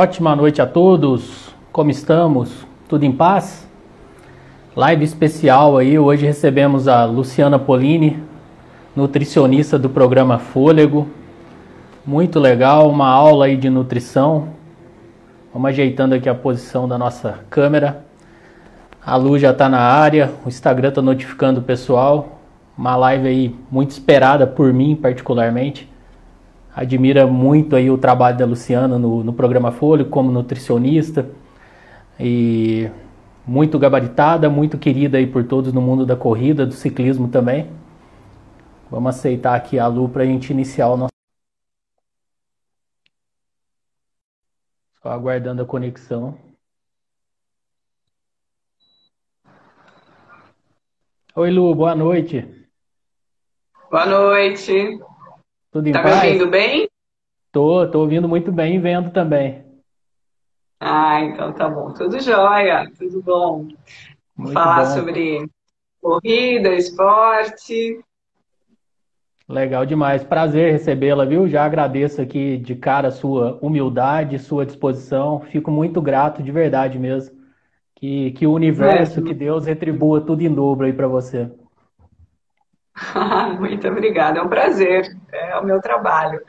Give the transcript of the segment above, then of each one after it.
Ótima noite a todos. Como estamos? Tudo em paz? Live especial aí. Hoje recebemos a Luciana Polini, nutricionista do programa Fôlego. Muito legal, uma aula aí de nutrição. Vamos ajeitando aqui a posição da nossa câmera. A Lu já está na área, o Instagram está notificando o pessoal. Uma live aí muito esperada por mim particularmente admira muito aí o trabalho da Luciana no, no programa Folha como nutricionista e muito gabaritada, muito querida aí por todos no mundo da corrida, do ciclismo também. Vamos aceitar aqui a Lu para a gente iniciar o nosso. Só aguardando a conexão. Oi, Lu, boa noite. Boa noite. Tudo em tá paz? Me ouvindo bem? Tô, tô ouvindo muito bem e vendo também. Ah, então tá bom. Tudo jóia, tudo bom. Muito Falar bom. sobre corrida, esporte. Legal demais. Prazer recebê-la, viu? Já agradeço aqui de cara a sua humildade, sua disposição. Fico muito grato, de verdade mesmo. Que, que o universo, é. que Deus retribua tudo em dobro aí para você. Muito obrigada, é um prazer, é o meu trabalho.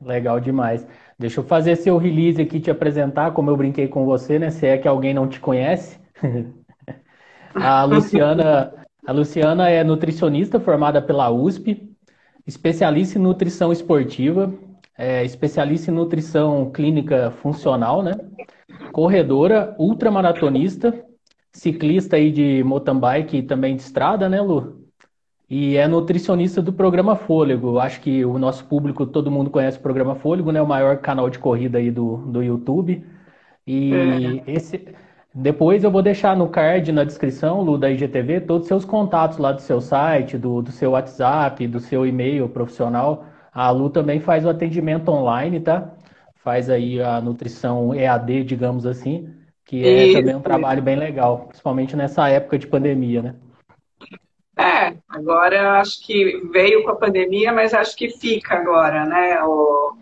Legal demais. Deixa eu fazer seu release aqui, te apresentar, como eu brinquei com você, né? Se é que alguém não te conhece. a Luciana, a Luciana é nutricionista formada pela USP, especialista em nutrição esportiva, é especialista em nutrição clínica funcional, né? Corredora, ultramaratonista, ciclista aí de mountain bike e também de estrada, né, Lu? E é nutricionista do programa Fôlego. Acho que o nosso público, todo mundo conhece o programa Fôlego, né? O maior canal de corrida aí do, do YouTube. E é. esse depois eu vou deixar no card, na descrição, Lu, da IGTV, todos os seus contatos lá do seu site, do, do seu WhatsApp, do seu e-mail profissional. A Lu também faz o atendimento online, tá? Faz aí a nutrição EAD, digamos assim, que é Isso. também um trabalho bem legal, principalmente nessa época de pandemia, né? É, agora acho que veio com a pandemia, mas acho que fica agora, né? O,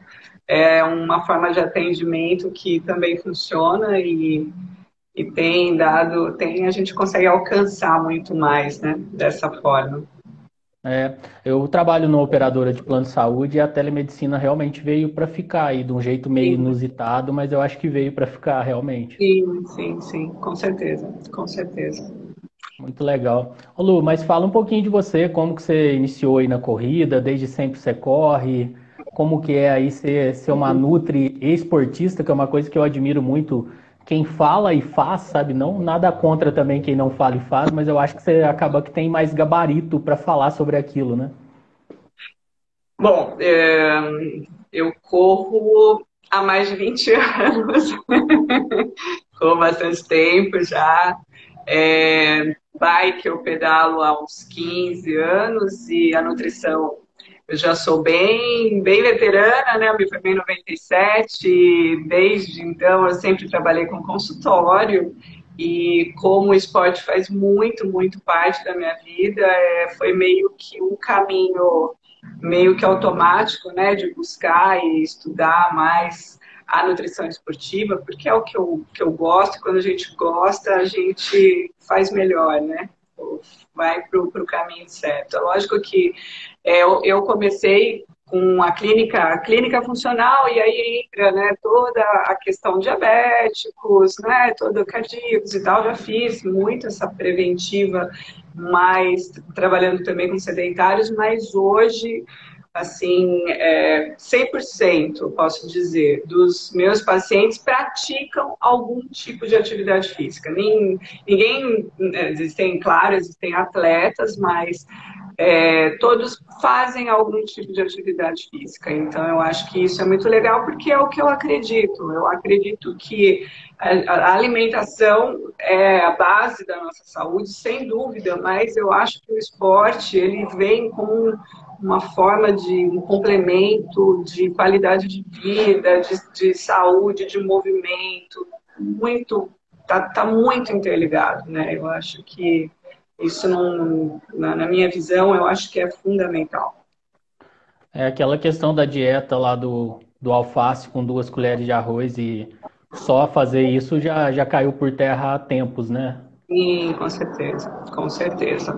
é uma forma de atendimento que também funciona e, e tem dado, tem, a gente consegue alcançar muito mais, né? Dessa forma. É, eu trabalho numa operadora de plano de saúde e a telemedicina realmente veio para ficar aí, de um jeito meio sim. inusitado, mas eu acho que veio para ficar realmente. Sim, sim, sim, com certeza, com certeza. Muito legal. Ô Lu, mas fala um pouquinho de você, como que você iniciou aí na corrida, desde sempre você corre, como que é aí ser, ser uma nutri esportista, que é uma coisa que eu admiro muito quem fala e faz, sabe? Não nada contra também quem não fala e faz, mas eu acho que você acaba que tem mais gabarito para falar sobre aquilo, né? Bom, é, eu corro há mais de 20 anos, corro bastante tempo já. É, bike eu pedalo há uns 15 anos e a nutrição eu já sou bem, bem veterana, né? Eu me formei em 97 e desde então eu sempre trabalhei com consultório e como o esporte faz muito, muito parte da minha vida, é, foi meio que um caminho meio que automático, né? De buscar e estudar mais a nutrição esportiva, porque é o que eu, que eu gosto, quando a gente gosta, a gente faz melhor, né? Vai para o caminho certo. É lógico que é, eu, eu comecei com a clínica, a clínica funcional, e aí entra né, toda a questão diabéticos, né, todo cardíacos e tal, já fiz muito essa preventiva, mas trabalhando também com sedentários, mas hoje assim, é, 100%, posso dizer, dos meus pacientes praticam algum tipo de atividade física. Ninguém, né, existem, claro, existem atletas, mas é, todos fazem algum tipo de atividade física. Então, eu acho que isso é muito legal, porque é o que eu acredito. Eu acredito que a, alimentação é a base da nossa saúde, sem dúvida, mas eu acho que o esporte, ele vem com uma forma de um complemento de qualidade de vida, de, de saúde, de movimento, muito, tá, tá muito interligado, né? Eu acho que isso não, na, na minha visão, eu acho que é fundamental. É aquela questão da dieta lá do do alface com duas colheres de arroz e só fazer isso já, já caiu por terra há tempos, né? Sim, com certeza, com certeza.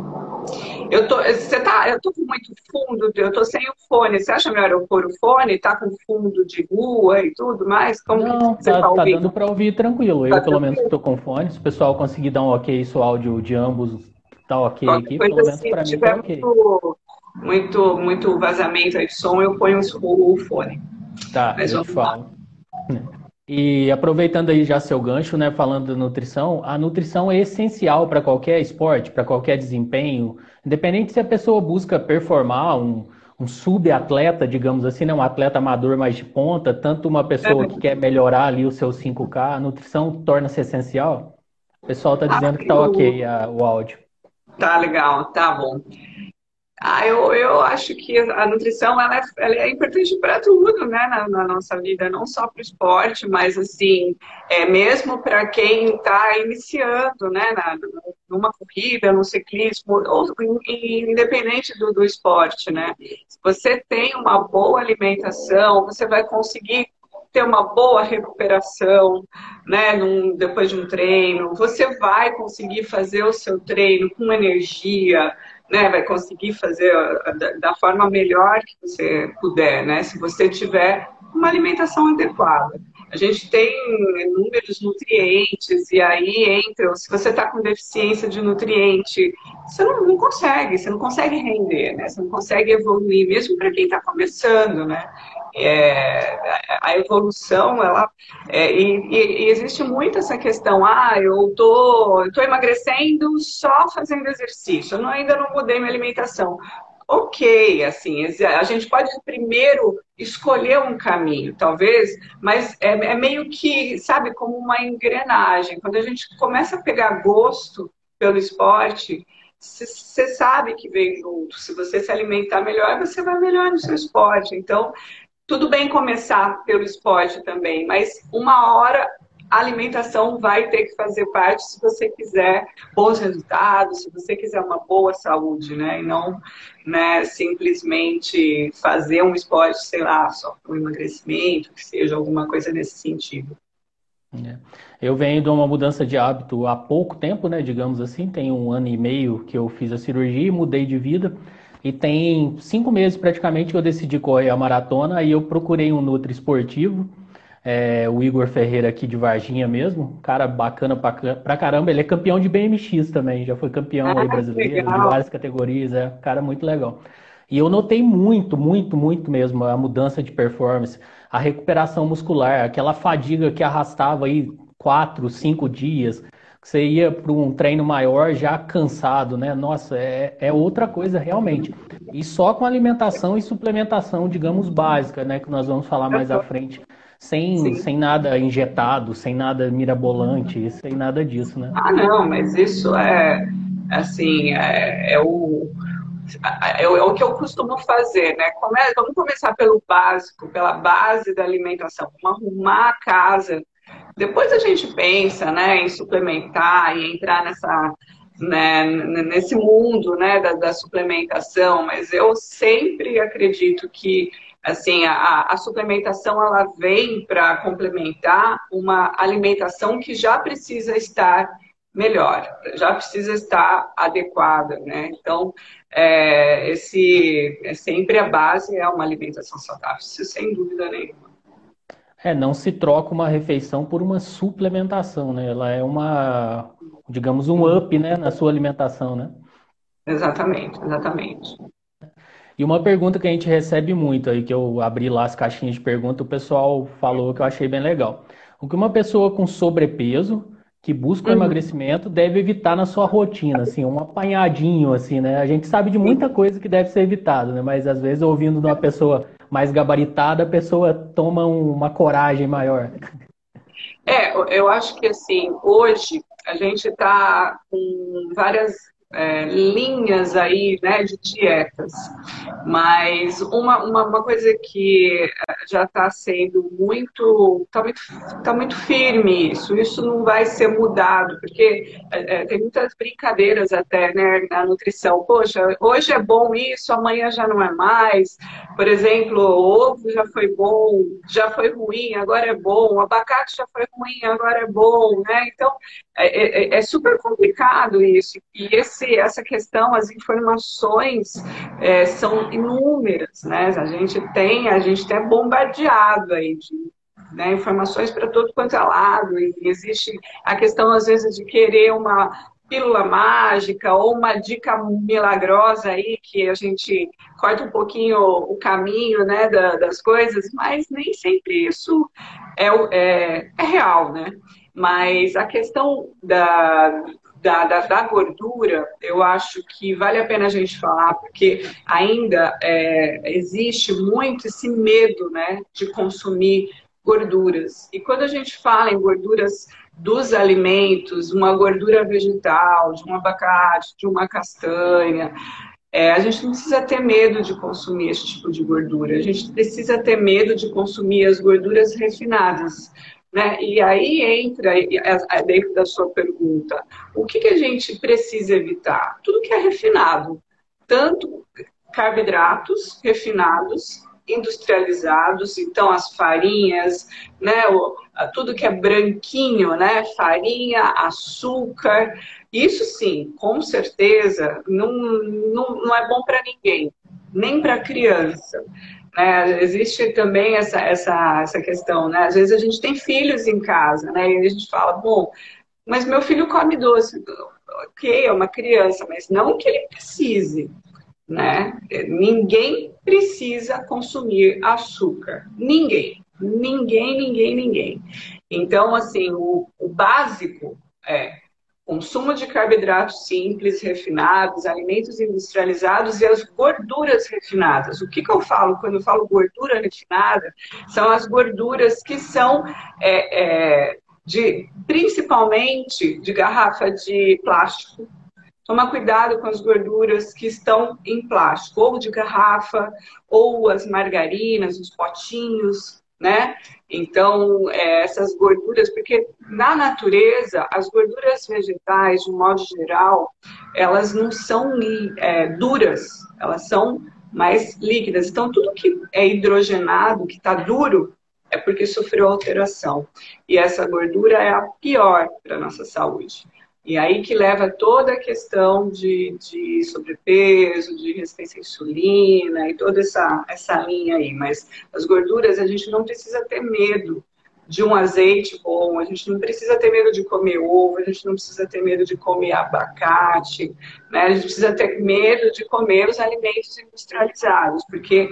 Eu tô, você tá, eu tô com muito fundo, eu tô sem o fone. Você acha melhor eu pôr o fone? Tá com fundo de rua e tudo mais? Como Não, que você tá, tá, tá dando para ouvir tranquilo. Tá eu, pelo menos, tô com fone. Se o pessoal conseguir dar um ok, se o áudio de ambos tá ok Qualquer aqui, pelo menos assim, para mim tá ok. Muito, muito, muito vazamento aí de som, eu ponho o, o fone. Tá, Mas eu falo. E aproveitando aí já seu gancho, né, falando da nutrição, a nutrição é essencial para qualquer esporte, para qualquer desempenho, independente se a pessoa busca performar um, um subatleta, digamos assim, né, um atleta amador mais de ponta, tanto uma pessoa que quer melhorar ali o seu 5K, a nutrição torna-se essencial. O pessoal está dizendo que está ok a, o áudio. Tá legal, tá bom. Ah, eu, eu acho que a nutrição ela é, ela é importante para tudo, né, na, na, nossa vida, não só para o esporte, mas assim, é mesmo para quem está iniciando, né, na, numa corrida, no ciclismo, ou independente do, do esporte, né. Se você tem uma boa alimentação, você vai conseguir ter uma boa recuperação, né, num, depois de um treino, você vai conseguir fazer o seu treino com energia, né, vai conseguir fazer da, da forma melhor que você puder, né, se você tiver uma alimentação adequada. A gente tem inúmeros nutrientes, e aí entra, se você está com deficiência de nutriente, você não, não, consegue, você não consegue render, né? Você não consegue evoluir, mesmo para quem está começando, né? É, a evolução, ela. É, e, e, existe muito essa questão, ah, eu tô, tô emagrecendo só fazendo exercício, eu não, ainda não mudei minha alimentação. Ok, assim, a gente pode primeiro escolher um caminho, talvez, mas é, é meio que, sabe, como uma engrenagem. Quando a gente começa a pegar gosto pelo esporte, você sabe que vem junto. Se você se alimentar melhor, você vai melhor no seu esporte. Então, tudo bem começar pelo esporte também, mas uma hora a alimentação vai ter que fazer parte se você quiser bons resultados, se você quiser uma boa saúde, né? E não né, simplesmente fazer um esporte, sei lá, só para o emagrecimento, que seja alguma coisa nesse sentido. É. Eu venho de uma mudança de hábito há pouco tempo, né? Digamos assim, tem um ano e meio que eu fiz a cirurgia e mudei de vida. E tem cinco meses praticamente que eu decidi correr a maratona e eu procurei um Nutri esportivo, é, o Igor Ferreira aqui de Varginha mesmo, cara bacana pra, pra caramba, ele é campeão de BMX também, já foi campeão ah, aí brasileiro, de várias categorias, é cara muito legal. E eu notei muito, muito, muito mesmo a mudança de performance, a recuperação muscular, aquela fadiga que arrastava aí quatro, cinco dias, você ia para um treino maior já cansado, né? Nossa, é, é outra coisa realmente. E só com alimentação e suplementação, digamos, básica, né? Que nós vamos falar mais à frente. Sem, sem nada injetado, sem nada mirabolante, sem nada disso, né? Ah, não, mas isso é, assim, é, é o, é, é, o que eu costumo fazer, né? Come, vamos começar pelo básico, pela base da alimentação. Vamos arrumar a casa depois a gente pensa né, em suplementar e entrar nessa, né, nesse mundo né, da, da, suplementação, mas eu sempre acredito que assim a, a suplementação ela vem para complementar uma alimentação que já precisa estar melhor, já precisa estar adequada, né? Então, é, esse é sempre a base é uma alimentação saudável, sem dúvida nenhuma. É, não se troca uma refeição por uma suplementação, né? Ela é uma, digamos, um up, né, na sua alimentação, né? Exatamente, exatamente. E uma pergunta que a gente recebe muito aí, que eu abri lá as caixinhas de pergunta, o pessoal falou que eu achei bem legal. O que uma pessoa com sobrepeso, que busca o uhum. emagrecimento, deve evitar na sua rotina, assim, um apanhadinho, assim, né? A gente sabe de muita coisa que deve ser evitado, né? Mas às vezes ouvindo de uma pessoa mais gabaritada, a pessoa toma uma coragem maior. É, eu acho que assim, hoje a gente está com várias é, linhas aí, né, de dietas. Mas uma, uma, uma coisa que é, já está sendo muito, está muito, tá muito firme isso, isso não vai ser mudado, porque é, é, tem muitas brincadeiras até, né, na nutrição. Poxa, hoje é bom isso, amanhã já não é mais. Por exemplo, ovo já foi bom, já foi ruim, agora é bom. Abacate já foi ruim, agora é bom, né? Então, é, é, é super complicado isso. E esse, essa questão, as informações é, são inúmeras, né? A gente tem, a gente tem bombardeado aí de né, informações para todo quanto é lado. E existe a questão, às vezes, de querer uma pílula mágica ou uma dica milagrosa aí que a gente corta um pouquinho o caminho né, das coisas, mas nem sempre isso é, é, é real, né? Mas a questão da, da, da, da, gordura, eu acho que vale a pena a gente falar, porque ainda é, existe muito esse medo né, de consumir gorduras. E quando a gente fala em gorduras dos alimentos, uma gordura vegetal, de um abacate, de uma castanha, é, a gente não precisa ter medo de consumir esse tipo de gordura. A gente precisa ter medo de consumir as gorduras refinadas. Né? E aí entra, dentro da sua pergunta, o que, que a gente precisa evitar? Tudo que é refinado, tanto carboidratos refinados, industrializados, então as farinhas, né, tudo que é branquinho, né, farinha, açúcar, isso sim, com certeza, não, não, não é bom para ninguém, nem para criança. Né? Existe também essa, essa, essa questão, né? Às vezes a gente tem filhos em casa, né? E a gente fala, bom, mas meu filho come doce. Ok, é uma criança, mas não que ele precise, né? Ninguém precisa consumir açúcar. Ninguém. Ninguém, ninguém, ninguém. Então, assim, o, o básico é consumo de carboidratos simples, refinados, alimentos industrializados e as gorduras refinadas. O que, que eu falo quando eu falo gordura refinada? São as gorduras que são é, é, de, principalmente de garrafa de plástico. Toma cuidado com as gorduras que estão em plástico, ou de garrafa, ou as margarinas, os potinhos, né? Então, é, essas gorduras, porque na natureza, as gorduras vegetais, de um modo geral, elas não são é, duras, elas são mais líquidas. Então, tudo que é hidrogenado, que está duro, é porque sofreu alteração. E essa gordura é a pior para a nossa saúde. E aí que leva toda a questão de, de sobrepeso, de resistência à insulina e toda essa, essa linha aí. Mas as gorduras, a gente não precisa ter medo de um azeite bom, a gente não precisa ter medo de comer ovo, a gente não precisa ter medo de comer abacate, né? a gente precisa ter medo de comer os alimentos industrializados, porque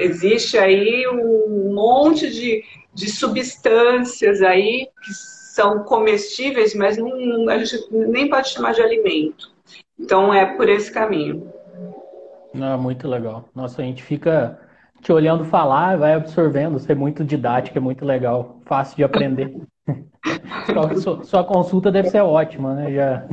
existe aí um monte de, de substâncias aí que são comestíveis, mas não, a gente nem pode chamar de alimento. Então é por esse caminho. Não, muito legal. Nossa, a gente fica te olhando falar, vai absorvendo, ser muito didático, é muito legal, fácil de aprender. sua, sua, consulta deve ser ótima, né? Já...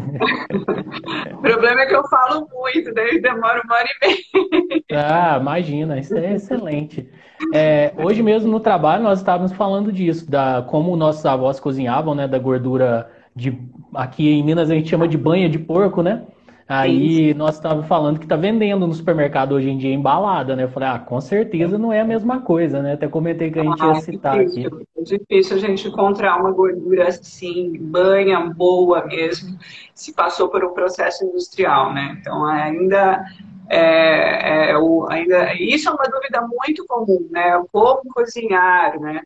o problema é que eu falo muito, daí demora uma hora e meia. Ah, imagina, isso é excelente. É, hoje mesmo no trabalho nós estávamos falando disso, da como nossos avós cozinhavam, né? Da gordura de. Aqui em Minas a gente chama de banha de porco, né? Aí nós estávamos falando que está vendendo no supermercado hoje em dia embalada, né? Eu falei, ah, com certeza não é a mesma coisa, né? Até comentei que a gente ah, ia citar é difícil, aqui. É difícil a gente encontrar uma gordura assim, banha, boa mesmo, se passou por um processo industrial, né? Então ainda é, é, o, ainda, isso é uma dúvida muito comum, né? Como cozinhar, né?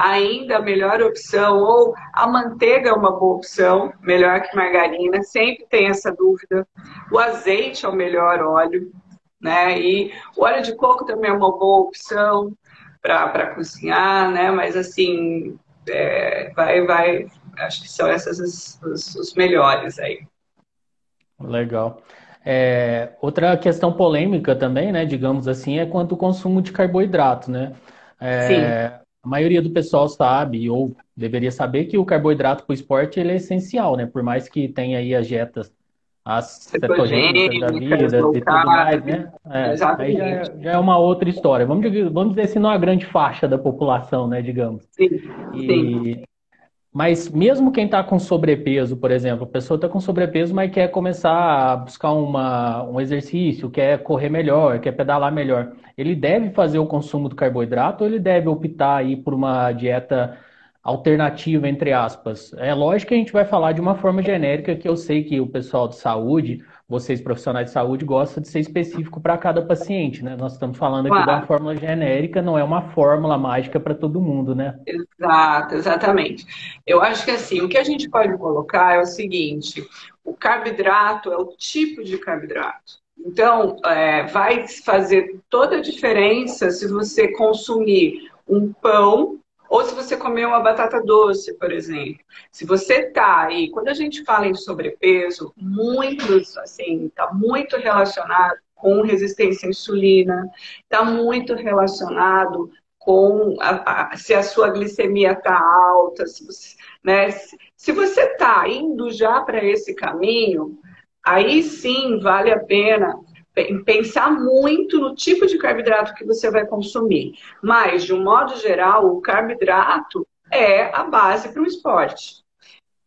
Ainda a melhor opção, ou a manteiga é uma boa opção, melhor que margarina, sempre tem essa dúvida. O azeite é o melhor óleo, né? E o óleo de coco também é uma boa opção para cozinhar, né? Mas assim, é, vai, vai, acho que são essas os, os, os melhores aí. Legal. É, outra questão polêmica também, né, digamos assim, é quanto ao consumo de carboidrato, né? É, a maioria do pessoal sabe, ou deveria saber, que o carboidrato para o esporte ele é essencial, né? Por mais que tenha aí as dietas, as cetogênicas da vida e tudo mais, né? É, aí já, é, já, é uma outra história. Vamos, vamos dizer assim, não é uma grande faixa da população, né, digamos. Sim, e, sim. Mas mesmo quem está com sobrepeso, por exemplo, a pessoa está com sobrepeso, mas quer começar a buscar uma, um exercício, quer correr melhor, quer pedalar melhor, ele deve fazer o consumo do carboidrato ou ele deve optar aí por uma dieta alternativa, entre aspas. É lógico que a gente vai falar de uma forma genérica, que eu sei que o pessoal de saúde, vocês profissionais de saúde, gostam de ser específico para cada paciente, né? Nós estamos falando aqui claro. de uma fórmula genérica, não é uma fórmula mágica para todo mundo, né? Exato, exatamente. Eu acho que assim, o que a gente pode colocar é o seguinte: o carboidrato é o tipo de carboidrato. Então, é, vai fazer toda a diferença se você consumir um pão ou se você comer uma batata doce, por exemplo. Se você tá aí, quando a gente fala em sobrepeso, muitos, assim, tá muito relacionado com resistência à insulina, tá muito relacionado com a, a, se a sua glicemia tá alta, se você, né, se, se você tá indo já para esse caminho, aí sim vale a pena pensar muito no tipo de carboidrato que você vai consumir. Mas, de um modo geral, o carboidrato é a base para o esporte,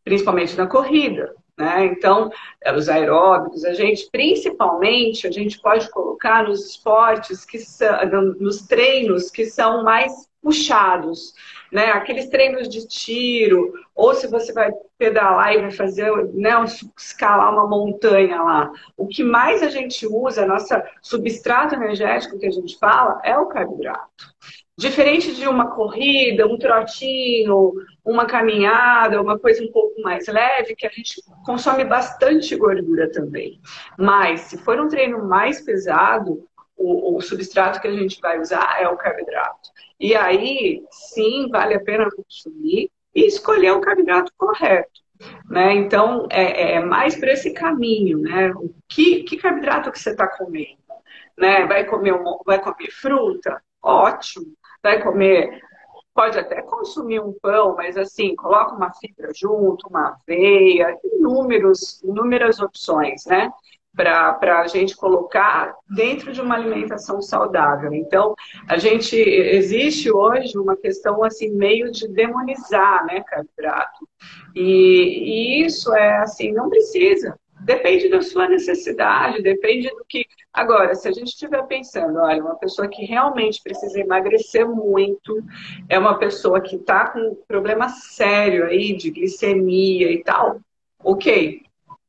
principalmente na corrida. Né? Então, é, os aeróbicos, a gente, principalmente, a gente pode colocar nos esportes que são, nos treinos que são mais puxados, né? Aqueles treinos de tiro, ou se você vai pedalar e vai fazer, né, escalar uma montanha lá. O que mais a gente usa, nossa substrato energético que a gente fala, é o carboidrato. Diferente de uma corrida, um trotinho, uma caminhada, uma coisa um pouco mais leve, que a gente consome bastante gordura também. Mas se for um treino mais pesado, o, o substrato que a gente vai usar é o carboidrato. E aí, sim, vale a pena consumir e escolher o carboidrato correto. Né? Então, é, é mais para esse caminho, né? O que, que carboidrato que você está comendo? Né? Vai, comer vai comer fruta? Ótimo. Vai comer pode até consumir um pão, mas assim, coloca uma fibra junto, uma aveia, inúmeros, inúmeras opções, né? Para a gente colocar dentro de uma alimentação saudável. Então, a gente existe hoje uma questão assim meio de demonizar, né, carboidrato. E, e isso é assim, não precisa. Depende da sua necessidade, depende do que. Agora, se a gente estiver pensando, olha, uma pessoa que realmente precisa emagrecer muito, é uma pessoa que está com problema sério aí de glicemia e tal, ok,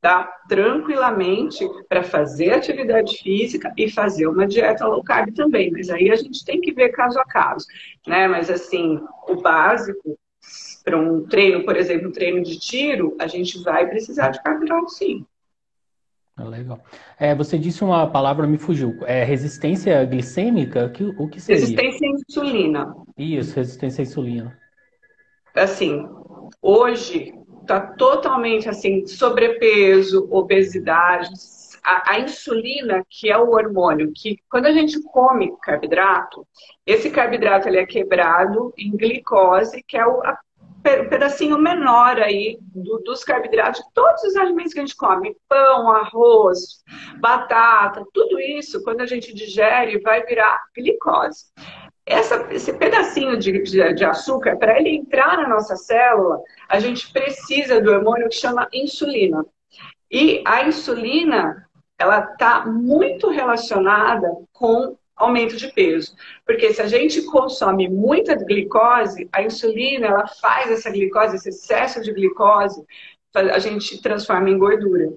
dá tranquilamente para fazer atividade física e fazer uma dieta low carb também. Mas aí a gente tem que ver caso a caso, né? Mas assim, o básico para um treino, por exemplo, um treino de tiro, a gente vai precisar de carboidrato sim. Ah, legal. É, você disse uma palavra, me fugiu. É resistência glicêmica? Que, o que seria? Resistência à insulina. Isso, resistência à insulina. Assim, hoje está totalmente assim, sobrepeso, obesidade, a, a, insulina, que é o hormônio, que quando a gente come carboidrato, esse carboidrato ele é quebrado em glicose, que é o a, pedacinho menor aí do, dos carboidratos, todos os alimentos que a gente come, pão, arroz, batata, tudo isso, quando a gente digere, vai virar glicose. Essa, esse pedacinho de, de, de açúcar, para ele entrar na nossa célula, a gente precisa do hormônio que chama insulina. E a insulina, ela está muito relacionada com aumento de peso. Porque se a gente consome muita glicose, a insulina, ela faz essa glicose, esse excesso de glicose, a gente transforma em gordura.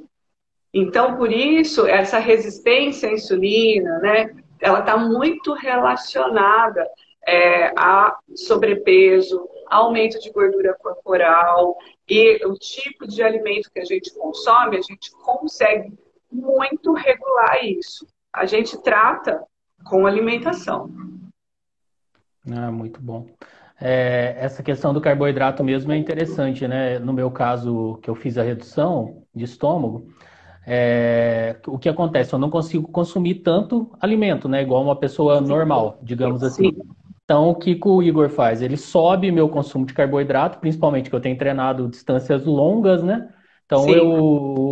Então, por isso, essa resistência à insulina, né? Ela está muito relacionada é, a sobrepeso, aumento de gordura corporal e o tipo de alimento que a gente consome, a gente consegue muito regular isso. A gente trata com alimentação. Ah, muito bom. É, essa questão do carboidrato mesmo é interessante, né? No meu caso, que eu fiz a redução de estômago, é, o que acontece? Eu não consigo consumir tanto alimento, né? Igual uma pessoa normal, digamos assim. Então, o que, que o Igor faz? Ele sobe meu consumo de carboidrato, principalmente que eu tenho treinado distâncias longas, né? Então, eu,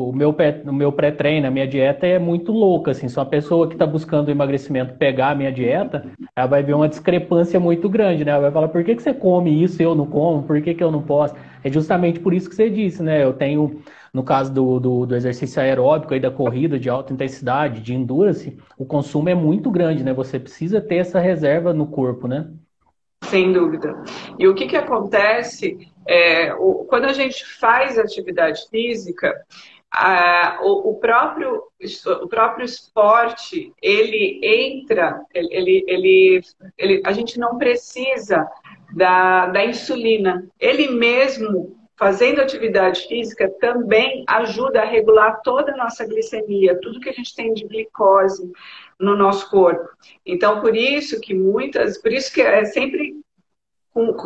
o meu, meu pré-treino, a minha dieta é muito louca, assim. Se uma pessoa que está buscando emagrecimento pegar a minha dieta, ela vai ver uma discrepância muito grande, né? Ela vai falar, por que, que você come isso e eu não como? Por que, que eu não posso? É justamente por isso que você disse, né? Eu tenho, no caso do, do, do exercício aeróbico, aí da corrida de alta intensidade, de endurance, o consumo é muito grande, né? Você precisa ter essa reserva no corpo, né? Sem dúvida. E o que, que acontece é, o, quando a gente faz atividade física, a, o, o, próprio, o próprio esporte, ele entra, ele, ele, ele, a gente não precisa da, da insulina. Ele mesmo, fazendo atividade física, também ajuda a regular toda a nossa glicemia, tudo que a gente tem de glicose no nosso corpo. Então, por isso que muitas, por isso que é sempre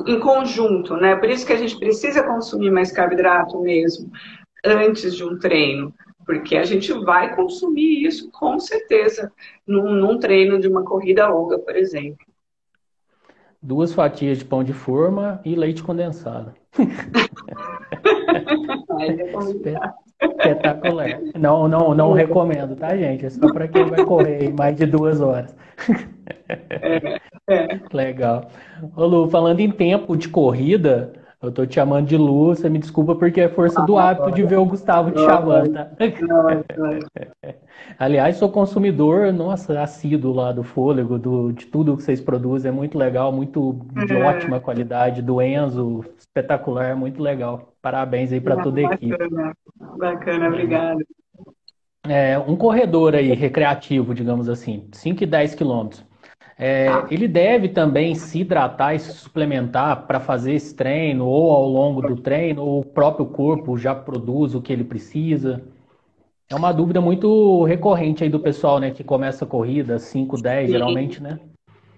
em conjunto, né? Por isso que a gente precisa consumir mais carboidrato mesmo antes de um treino, porque a gente vai consumir isso com certeza num, num treino de uma corrida longa, por exemplo. Duas fatias de pão de forma e leite condensado. Espetacular. Não, não, não recomendo, tá, gente? É só para quem vai correr mais de duas horas. É, é. Legal. Ô Lu, falando em tempo de corrida, eu tô te chamando de Lu, você me desculpa porque é força do hábito de ver o Gustavo te chamando, tá? Aliás, sou consumidor, nossa, assíduo lá do fôlego, do, de tudo que vocês produzem, é muito legal, muito de é. ótima qualidade, do Enzo, espetacular, muito legal. Parabéns aí para toda a equipe. Bacana, bacana, obrigado. É, um corredor aí, recreativo, digamos assim, 5 e 10 quilômetros. É, ele deve também se hidratar e se suplementar para fazer esse treino, ou ao longo do treino, ou o próprio corpo já produz o que ele precisa? É uma dúvida muito recorrente aí do pessoal, né, que começa a corrida, 5, 10, geralmente, né?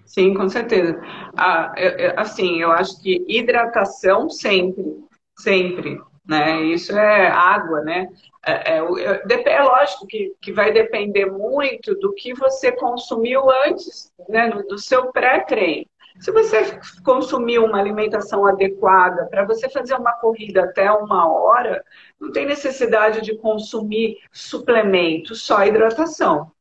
Sim, com certeza. Ah, assim, eu acho que hidratação sempre, sempre, né? Isso é água, né? É, é, é, lógico que, que vai depender muito do que você consumiu antes, né, do seu pré-treino. Se você consumiu uma alimentação adequada para você fazer uma corrida até uma hora, não tem necessidade de consumir suplemento, só hidratação.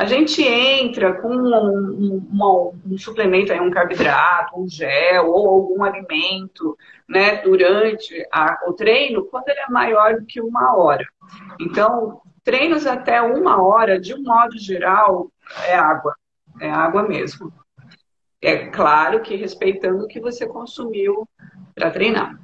A gente entra com um, um, um, suplemento, aí, um carboidrato, um gel ou algum alimento né, durante a, o treino quando ele é maior do que uma hora. Então, treinos até uma hora, de um modo geral, é água. É água mesmo. É claro que respeitando o que você consumiu para treinar.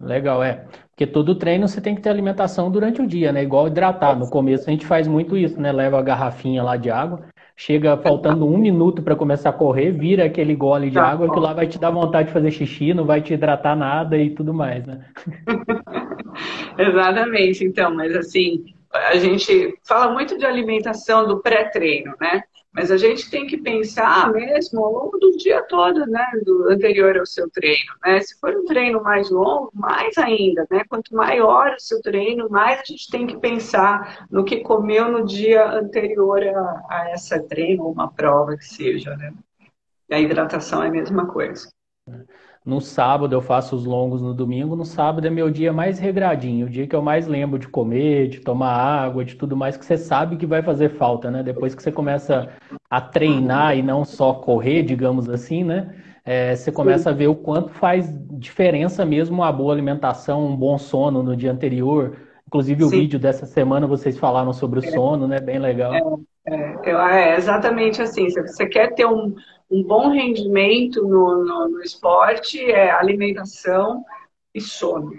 Legal, é. Porque todo treino você tem que ter alimentação durante o dia, né? Igual hidratar. No começo a gente faz muito isso, né? Leva a garrafinha lá de água, chega faltando um minuto para começar a correr, vira aquele gole de água que lá vai te dar vontade de fazer xixi, não vai te hidratar nada e tudo mais, né? Exatamente, então, mas assim, a gente fala muito de alimentação do pré-treino, né? Mas a gente tem que pensar mesmo ao longo do dia todo, né? Do anterior ao seu treino, né? Se for um treino mais longo, mais ainda, né? Quanto maior o seu treino, mais a gente tem que pensar no que comeu no dia anterior a, a essa treino ou uma prova que seja, né? E a hidratação é a mesma coisa. No sábado eu faço os longos no domingo. No sábado é meu dia mais regradinho, o dia que eu mais lembro de comer, de tomar água, de tudo mais que você sabe que vai fazer falta, né? Depois que você começa a treinar e não só correr, digamos assim, né? É, você começa a ver o quanto faz diferença mesmo uma boa alimentação, um bom sono no dia anterior. Inclusive o Sim. vídeo dessa semana vocês falaram sobre o é. sono, né? Bem legal. É, é, é exatamente assim. Se você quer ter um, um bom rendimento no, no, no esporte é alimentação e sono.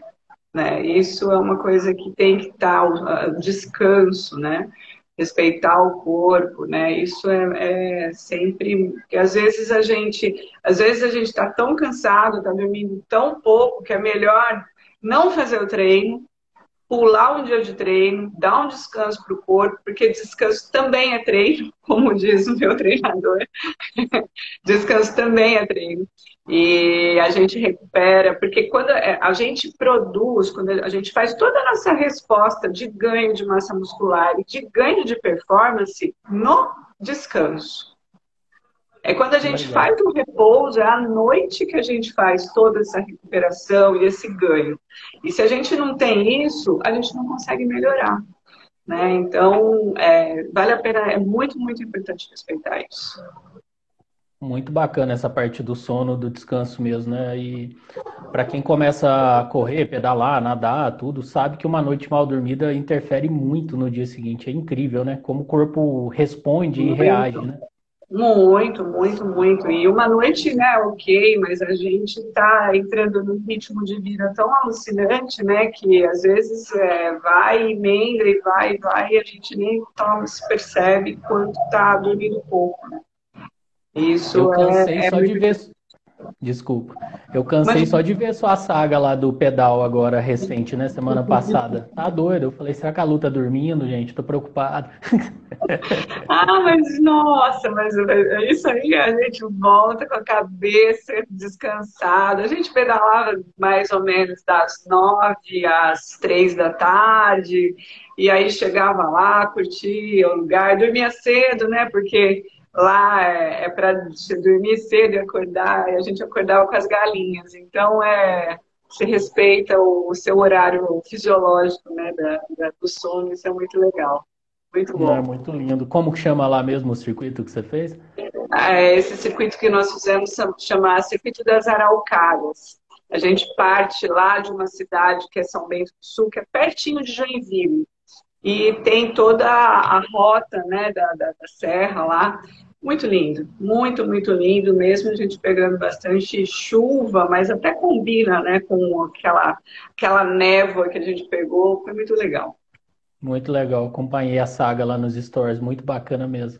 Né? Isso é uma coisa que tem que estar, uh, descanso, né? respeitar o corpo, né? Isso é, é, sempre que às vezes a gente, às vezes a gente está tão cansado, está dormindo tão pouco que é melhor não fazer o treino pular um dia de treino, dar um descanso para o corpo, porque descanso também é treino, como diz o meu treinador. descanso também é treino. E a gente recupera, porque quando é, a gente produz, quando a gente faz toda a nossa resposta de ganho de massa muscular e de ganho de performance no descanso. É quando a gente faz o repouso, é à noite que a gente faz toda essa recuperação e esse ganho. E se a gente não tem isso, a gente não consegue melhorar. Né? Então, é, vale a pena, é muito, muito importante respeitar isso. Muito bacana essa parte do sono, do descanso mesmo, né? E para quem começa a correr, pedalar, nadar, tudo, sabe que uma noite mal dormida interfere muito no dia seguinte. É incrível, né? Como o corpo responde muito, e reage, né? Muito, muito, muito. E uma noite, né, ok, mas a gente tá entrando num ritmo de vida tão alucinante, né, que às vezes é, vai, emenda e vai, vai, e a gente nem toma, se percebe quanto tá dormindo pouco, né? Isso eu cansei é, é só muito... de ver. Desculpa. Eu cansei Mas... só de ver sua saga lá do pedal agora recente, né? Semana passada. Tá doido. Eu falei, será que a Lu tá dormindo, gente? Tô preocupado. ah, mas nossa, mas é isso aí, a gente volta com a cabeça descansada. A gente pedalava mais ou menos das nove às três da tarde, e aí chegava lá, curtia o lugar, dormia cedo, né? Porque lá é, é para dormir cedo e acordar, e a gente acordava com as galinhas. Então, é, se respeita o, o seu horário fisiológico né, da, da, do sono, isso é muito legal. Muito bom. É muito lindo. Como que chama lá mesmo o circuito que você fez? É, esse circuito que nós fizemos chama Circuito das Araucárias. A gente parte lá de uma cidade que é São Bento do Sul, que é pertinho de Joinville. E tem toda a rota né, da, da, da serra lá. Muito lindo, muito, muito lindo, mesmo a gente pegando bastante chuva, mas até combina, né, com aquela, aquela névoa que a gente pegou, foi muito legal. Muito legal, acompanhei a saga lá nos stores, muito bacana mesmo.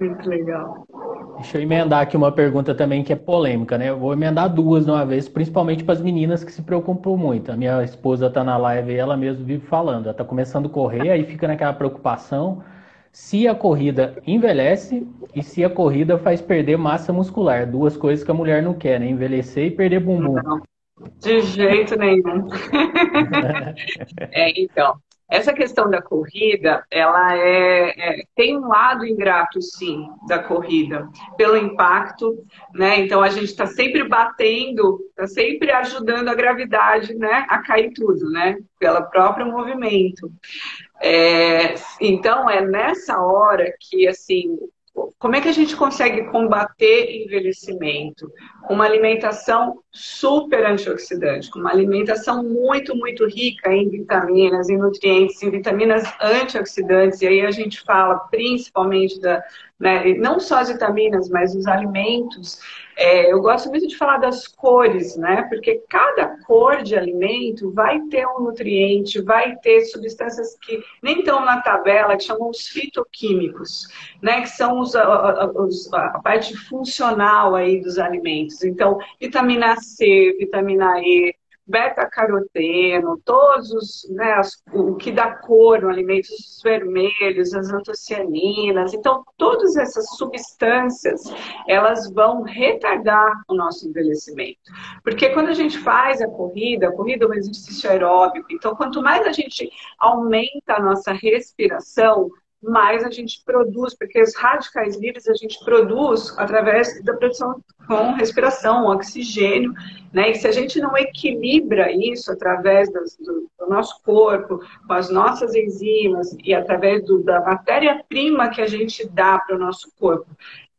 Muito legal. Deixa eu emendar aqui uma pergunta também que é polêmica, né? Eu vou emendar duas de uma vez, principalmente para as meninas que se preocupam muito. A minha esposa está na live e ela mesmo vive falando. Ela está começando a correr, aí fica naquela preocupação se a corrida envelhece e se a corrida faz perder massa muscular. Duas coisas que a mulher não quer, né? Envelhecer e perder bumbum. Não, de jeito nenhum. é, então, essa questão da corrida, ela é, é, tem um lado ingrato, sim, da corrida, pelo impacto, né? Então a gente está sempre batendo, está sempre ajudando a gravidade, né, a cair tudo, né? Pelo próprio movimento. É, então é nessa hora que assim como é que a gente consegue combater envelhecimento? Uma alimentação super antioxidante, com uma alimentação muito, muito rica em vitaminas, em nutrientes, em vitaminas antioxidantes. E aí a gente fala principalmente da, né, não só as vitaminas, mas os alimentos é, eu gosto muito de falar das cores, né? Porque cada cor de alimento vai ter um nutriente, vai ter substâncias que nem estão na tabela, que chamam os fitoquímicos, né? Que são os, a, os, a parte funcional aí dos alimentos. Então, vitamina C, vitamina E, beta-caroteno, todos os, né, as, o que dá cor no alimento, os vermelhos, as antocianinas. Então, todas essas substâncias, elas vão retardar o nosso envelhecimento. Porque quando a gente faz a corrida, a corrida é um exercício aeróbico, então quanto mais a gente aumenta a nossa respiração, mais a gente produz, porque os radicais livres a gente produz através da produção com respiração, oxigênio, né? E se a gente não equilibra isso através do, do nosso corpo, com as nossas enzimas e através do, da matéria-prima que a gente dá para o nosso corpo,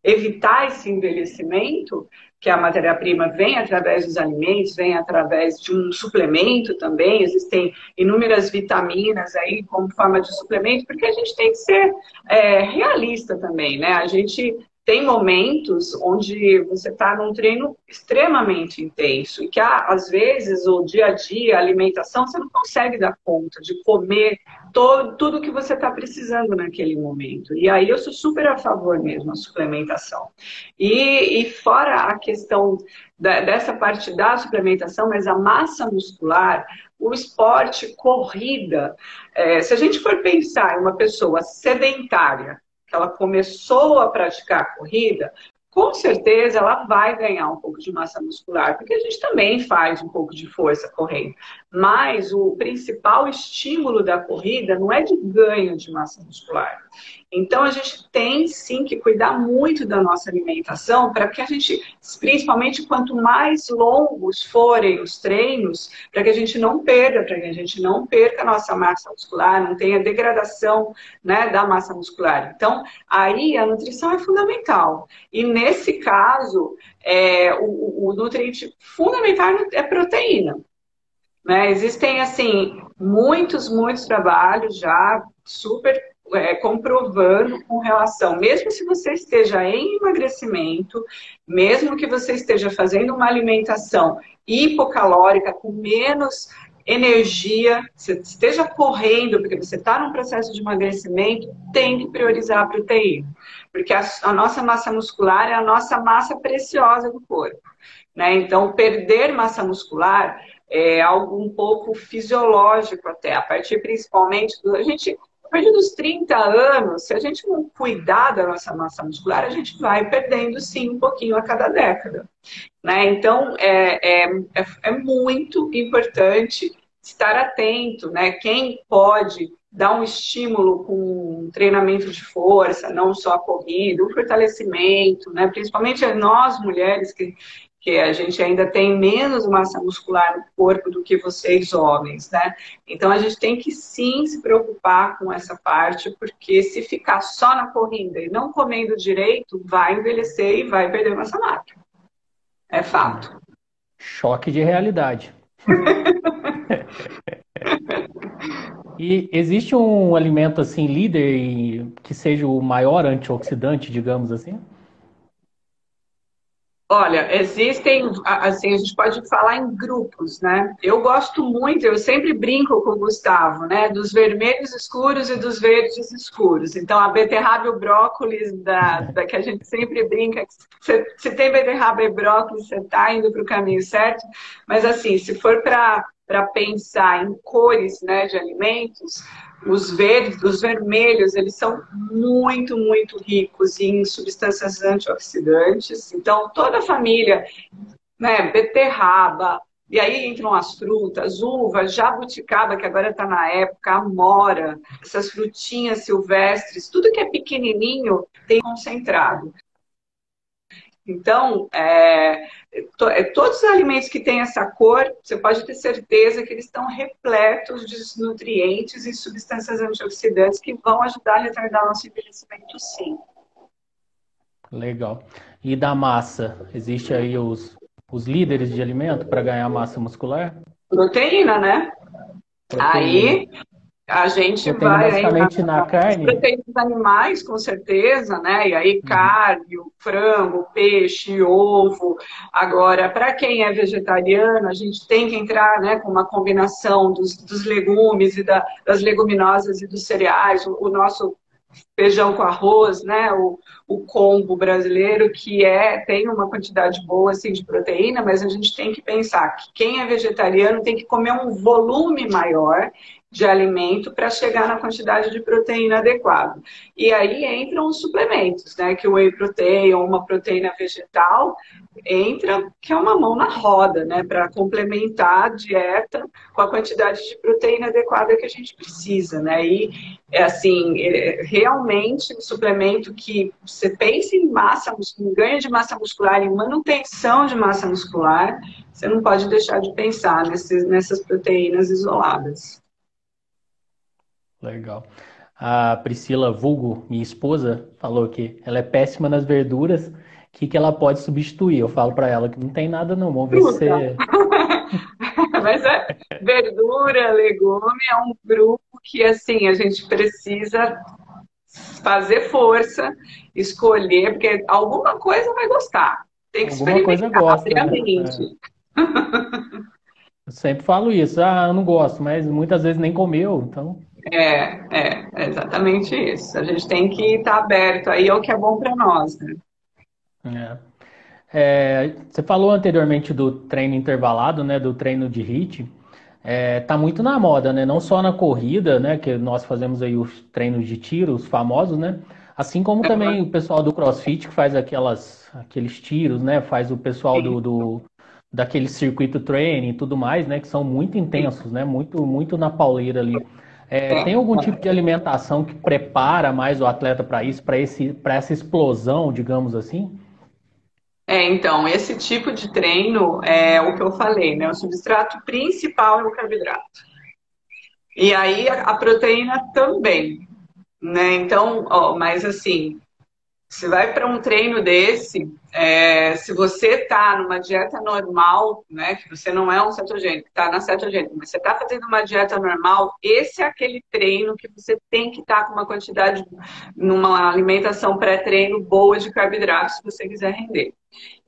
evitar esse envelhecimento, que a matéria-prima vem através dos alimentos, vem através de um suplemento também, existem inúmeras vitaminas aí como forma de suplemento, porque a gente tem que ser é, realista também, né? A gente tem momentos onde você está num treino extremamente intenso e que às vezes o dia a dia, a alimentação, você não consegue dar conta de comer todo, tudo que você está precisando naquele momento. E aí eu sou super a favor mesmo da suplementação. E, e fora a questão da, dessa parte da suplementação, mas a massa muscular, o esporte, corrida, é, se a gente for pensar em uma pessoa sedentária, que ela começou a praticar a corrida, com certeza ela vai ganhar um pouco de massa muscular, porque a gente também faz um pouco de força correndo. Mas o principal estímulo da corrida não é de ganho de massa muscular. Então a gente tem sim que cuidar muito da nossa alimentação para que a gente, principalmente quanto mais longos forem os treinos, para que a gente não perda, para que a gente não perca a nossa massa muscular, não tenha degradação né, da massa muscular. Então aí a nutrição é fundamental. E nesse caso, é, o, o nutriente fundamental é proteína. Né? Existem, assim, muitos, muitos trabalhos já super é, comprovando com relação, mesmo se você esteja em emagrecimento, mesmo que você esteja fazendo uma alimentação hipocalórica com menos energia, você esteja correndo, porque você está num processo de emagrecimento, tem que priorizar a proteína. Porque a, a nossa massa muscular é a nossa massa preciosa do corpo. Né? Então, perder massa muscular é algo um pouco fisiológico até, a partir principalmente do. A gente, a partir dos 30 anos, se a gente não cuidar da nossa massa muscular, a gente vai perdendo sim um pouquinho a cada década. Né? Então, é, é, é, é muito importante estar atento, né? Quem pode dar um estímulo com um treinamento de força, não só a corrida, o fortalecimento, né? Principalmente nós mulheres que porque a gente ainda tem menos massa muscular no corpo do que vocês homens, né? Então a gente tem que sim se preocupar com essa parte, porque se ficar só na corrida e não comendo direito, vai envelhecer e vai perder massa magra. É fato. Choque de realidade. e existe um alimento assim líder que seja o maior antioxidante, digamos assim? Olha, existem, assim, a gente pode falar em grupos, né? Eu gosto muito, eu sempre brinco com o Gustavo, né? Dos vermelhos escuros e dos verdes escuros. Então, a beterraba e o brócolis, da, da que a gente sempre brinca, se, se tem beterraba e brócolis, você está indo para o caminho certo. Mas, assim, se for para pensar em cores né, de alimentos, os verdes, os vermelhos, eles são muito, muito ricos em substâncias antioxidantes. Então, toda a família, né, beterraba, e aí entram as frutas, uva, jabuticaba, que agora está na época, amora, essas frutinhas silvestres, tudo que é pequenininho tem concentrado. Então, é, to, é, todos os alimentos que têm essa cor, você pode ter certeza que eles estão repletos de nutrientes e substâncias antioxidantes que vão ajudar a retardar o nosso envelhecimento, sim. Legal. E da massa, existe aí os, os líderes de alimento para ganhar massa muscular? Proteína, né? Proteína. Aí a gente vai basicamente aí, na, na carne. Proteínas animais, com certeza, né? E aí uhum. carne, frango, peixe, ovo. Agora, para quem é vegetariano, a gente tem que entrar, né, com uma combinação dos, dos legumes e da, das leguminosas e dos cereais. O, o, nosso feijão com arroz, né? O, o combo brasileiro que é tem uma quantidade boa assim de proteína, mas a gente tem que pensar que quem é vegetariano tem que comer um volume maior de alimento para chegar na quantidade de proteína adequada. E aí entram os suplementos, né? Que o whey protein ou uma proteína vegetal entra, que é uma mão na roda, né? Para complementar a dieta com a quantidade de proteína adequada que a gente precisa, né? E é assim, é, realmente um suplemento que você pensa em massa, em ganho de massa muscular, em manutenção de massa muscular, você não pode deixar de pensar nesses, nessas proteínas isoladas. Legal. A Priscila Vulgo, minha esposa, falou que ela é péssima nas verduras. O que, que ela pode substituir? Eu falo para ela que não tem nada não. Vamos ver se você... Mas é, verdura, legume é um grupo que assim a gente precisa fazer força, escolher, porque alguma coisa vai gostar. Tem que alguma experimentar coisa gosta, né? é. Eu sempre falo isso. Ah, eu não gosto, mas muitas vezes nem comeu, então. É, é, é exatamente isso. A gente tem que estar aberto aí ao que é bom para nós, né? É. É, você falou anteriormente do treino intervalado, né? Do treino de HIIT. É, tá muito na moda, né? Não só na corrida, né? Que nós fazemos aí os treinos de tiro, os famosos, né? Assim como também o pessoal do CrossFit que faz aquelas, aqueles tiros, né? Faz o pessoal do, do daquele circuito training e tudo mais, né? Que são muito intensos, né? Muito, muito na pauleira ali. É, tem algum tipo de alimentação que prepara mais o atleta para isso, para essa explosão, digamos assim? É, então, esse tipo de treino é o que eu falei, né? O substrato principal é o carboidrato. E aí a, a proteína também, né? Então, ó, mas assim, você vai para um treino desse, é, se você está numa dieta normal, né, que você não é um cetogênico, está na cetogênica, mas você está fazendo uma dieta normal, esse é aquele treino que você tem que estar tá com uma quantidade, numa alimentação pré-treino boa de carboidratos, se você quiser render.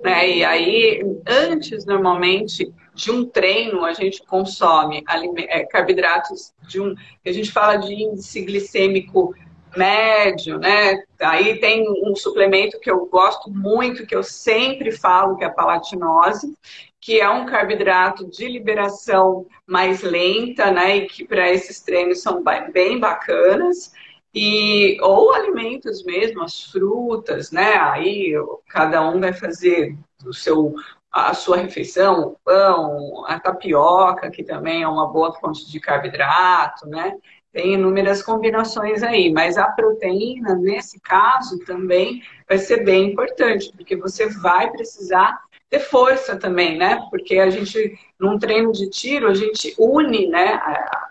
Né? E aí, antes, normalmente, de um treino, a gente consome é, carboidratos de um, a gente fala de índice glicêmico médio, né? Aí tem um suplemento que eu gosto muito, que eu sempre falo, que é a palatinose, que é um carboidrato de liberação mais lenta, né? E que para esses treinos são bem bacanas. E, ou alimentos mesmo, as frutas, né? Aí cada um vai fazer o seu, a sua refeição, o pão, a tapioca, que também é uma boa fonte de carboidrato, né? Tem inúmeras combinações aí, mas a proteína, nesse caso, também vai ser bem importante, porque você vai precisar ter força também, né? Porque a gente, num treino de tiro, a gente une, né, a,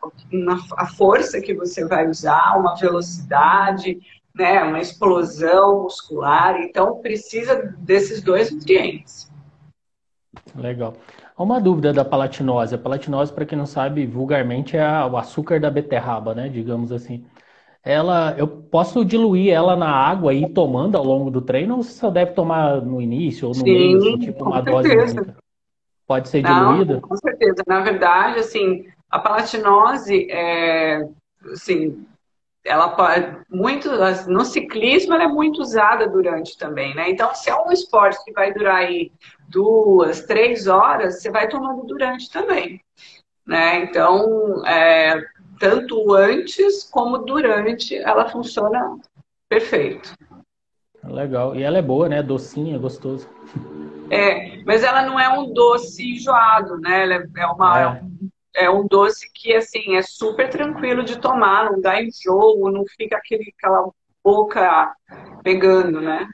a força que você vai usar, uma velocidade, né, uma explosão muscular, então precisa desses dois nutrientes. Legal. Uma dúvida da palatinose. A palatinose, para quem não sabe, vulgarmente é o açúcar da beterraba, né? Digamos assim. Ela, eu posso diluir ela na água e ir tomando ao longo do treino, ou você só deve tomar no início ou no Sim, meio, assim, tipo uma certeza. dose única? Pode ser diluída? Não, com certeza. Na verdade, assim, a palatinose, é, assim, ela pode muito no ciclismo ela é muito usada durante também, né? Então, se é um esporte que vai durar aí duas, três horas, você vai tomando durante também, né? Então, é, tanto antes como durante, ela funciona perfeito. Legal. E ela é boa, né? Docinha, gostoso. É, mas ela não é um doce enjoado, né? Ela é uma, é. é um doce que, assim, é super tranquilo de tomar, não dá enjoo, não fica aquele, aquela boca pegando, né?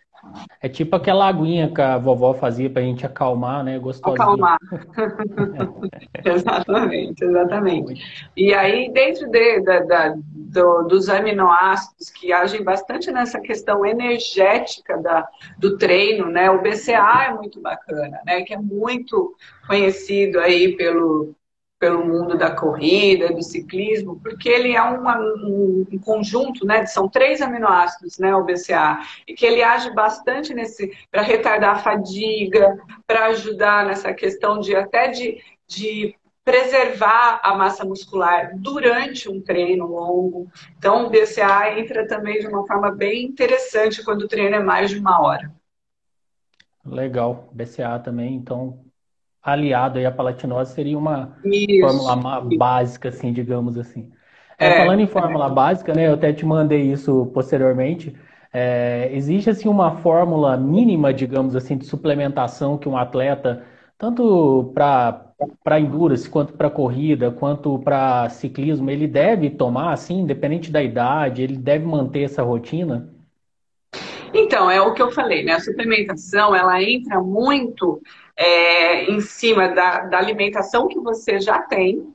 É tipo aquela aguinha que a vovó fazia pra gente acalmar, né? Gostosinha. Acalmar. exatamente, exatamente. E aí, dentro de, da, da, do, dos aminoácidos que agem bastante nessa questão energética da, do treino, né? O BCA é muito bacana, né? Que é muito conhecido aí pelo, pelo mundo da corrida, do ciclismo, porque ele é uma, um, um, conjunto, né? São três aminoácidos, né? O BCA, e que ele age bastante nesse para retardar a fadiga, para ajudar nessa questão de até de, de preservar a massa muscular durante um treino longo. Então, o BCA entra também de uma forma bem interessante quando o treino é mais de uma hora. Legal, BCA também, então aliado aí à palatinose seria uma Isso. fórmula básica, assim, digamos assim. É, é, falando em fórmula básica, né, eu até te mandei isso posteriormente. É, existe assim uma fórmula mínima, digamos assim, de suplementação que um atleta, tanto para para endurance, quanto para corrida, quanto para ciclismo, ele deve tomar, assim, independente da idade, ele deve manter essa rotina? Então, é o que eu falei, né? A suplementação, ela entra muito é, em cima da, da alimentação que você já tem,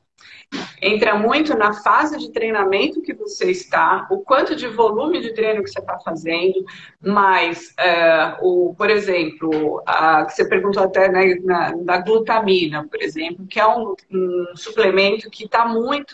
entra muito na fase de treinamento que você está, o quanto de volume de treino que você está fazendo, mas, é, o, por exemplo, a, que você perguntou até né, na, glutamina, por exemplo, que é um, um suplemento que está muito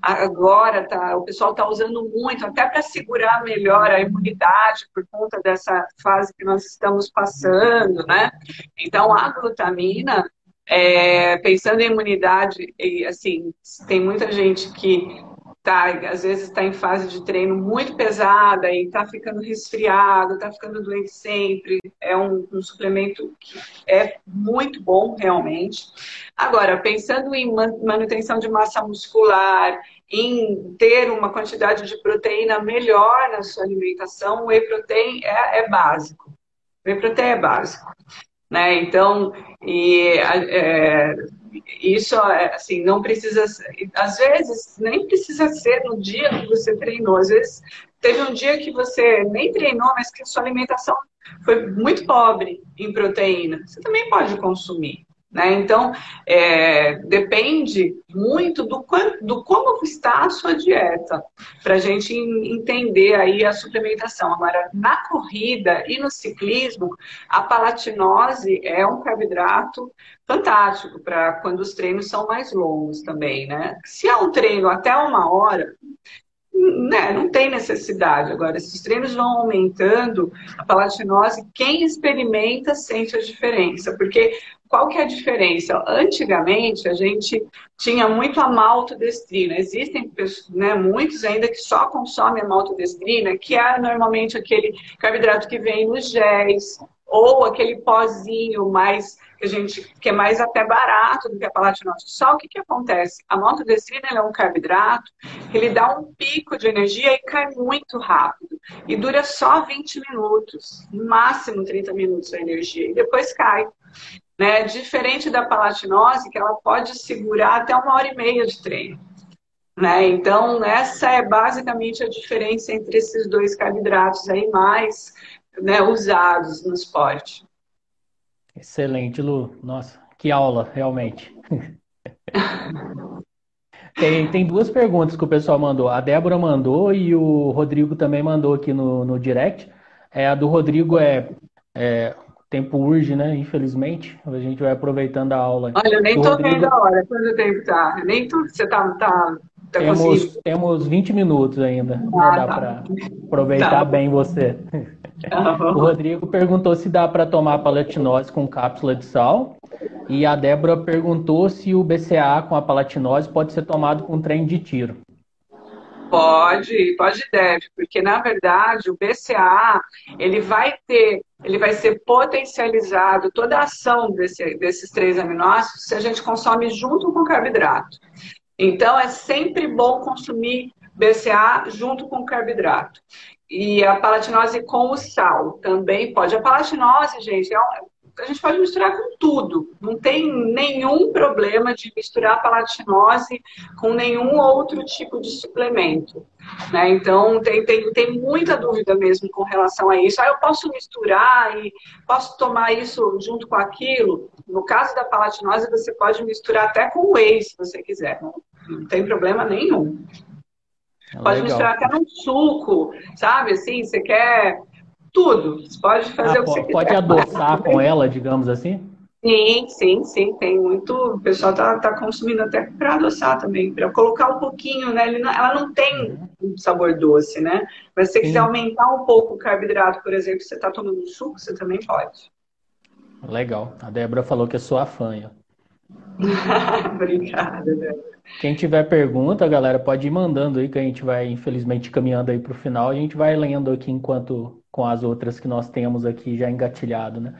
agora, tá, o pessoal está usando muito, até para segurar melhor a imunidade por conta dessa fase que nós estamos passando, né? Então, a glutamina é, pensando em imunidade, e, assim, tem muita gente que tá, às vezes está em fase de treino muito pesada e está ficando resfriado, está ficando doente sempre. É um, um, suplemento que é muito bom, realmente. Agora, pensando em manutenção de massa muscular, em ter uma quantidade de proteína melhor na sua alimentação, o whey protein é, é básico. O whey protein é básico. Né? Então, e, é, isso, é, assim, não precisa, às vezes, nem precisa ser no dia que você treinou. Às vezes, teve um dia que você nem treinou, mas que a sua alimentação foi muito pobre em proteína. Você também pode consumir. Né? Então, é, depende muito do, do, como está a sua dieta, para a gente entender aí a suplementação. Agora, na corrida e no ciclismo, a palatinose é um carboidrato fantástico para quando os treinos são mais longos também, né? Se é um treino até uma hora, né, não tem necessidade. Agora, se os treinos vão aumentando, a palatinose, quem experimenta sente a diferença, porque qual que é a diferença? Antigamente, a gente tinha muito a maltodestrina. Existem né, muitos ainda que só consomem a maltodestrina, que é normalmente aquele carboidrato que vem nos géis, ou aquele pozinho mais que a gente que é mais até barato do que a palatinose. Só o que, que acontece? A maltodestrina é um carboidrato ele dá um pico de energia e cai muito rápido. E dura só 20 minutos, no máximo 30 minutos a energia, e depois cai. Né? Diferente da palatinose, que ela pode segurar até uma hora e meia de treino. Né? Então, essa é basicamente a diferença entre esses dois carboidratos aí mais né, usados no esporte. Excelente, Lu. Nossa, que aula, realmente. tem, tem duas perguntas que o pessoal mandou. A Débora mandou e o Rodrigo também mandou aqui no, no direct. É, a do Rodrigo é, é tempo urge, né? Infelizmente. A gente vai aproveitando a aula. Olha, eu nem tô Rodrigo... vendo a hora. Quanto tempo tá? Nem tu, você tá, tá, tá temos, temos 20 minutos ainda. Ah, dá tá. para aproveitar tá. bem você. O Rodrigo perguntou se dá para tomar palatinose com cápsula de sal. E a Débora perguntou se o BCA com a palatinose pode ser tomado com trem de tiro. Pode, pode e deve, porque na verdade o BCA ele vai ter, ele vai ser potencializado toda a ação desse, desses três aminoácidos se a gente consome junto com carboidrato. Então é sempre bom consumir BCA junto com carboidrato. E a palatinose com o sal também pode. A palatinose, gente, é um, a gente pode misturar com tudo. Não tem nenhum problema de misturar palatinose com nenhum outro tipo de suplemento. Né? Então, tem, tem, tem muita dúvida mesmo com relação a isso. Ah, eu posso misturar e posso tomar isso junto com aquilo? No caso da palatinose, você pode misturar até com whey, se você quiser. Não tem problema nenhum. Pode Legal. misturar até num suco, sabe? Assim, você quer tudo. Você pode fazer ah, o que você pode quiser. Pode adoçar com ela, digamos assim? Sim, sim, sim. Tem muito. O pessoal tá, tá consumindo até para adoçar também, para colocar um pouquinho, né? ela não tem um sabor doce, né? Mas se você sim. quiser aumentar um pouco o carboidrato, por exemplo, você está tomando um suco, você também pode. Legal. A Débora falou que é sua fã. Obrigada, Débora. Quem tiver pergunta, galera, pode ir mandando aí, que a gente vai, infelizmente, caminhando aí para o final. A gente vai lendo aqui enquanto com as outras que nós temos aqui já engatilhado, né?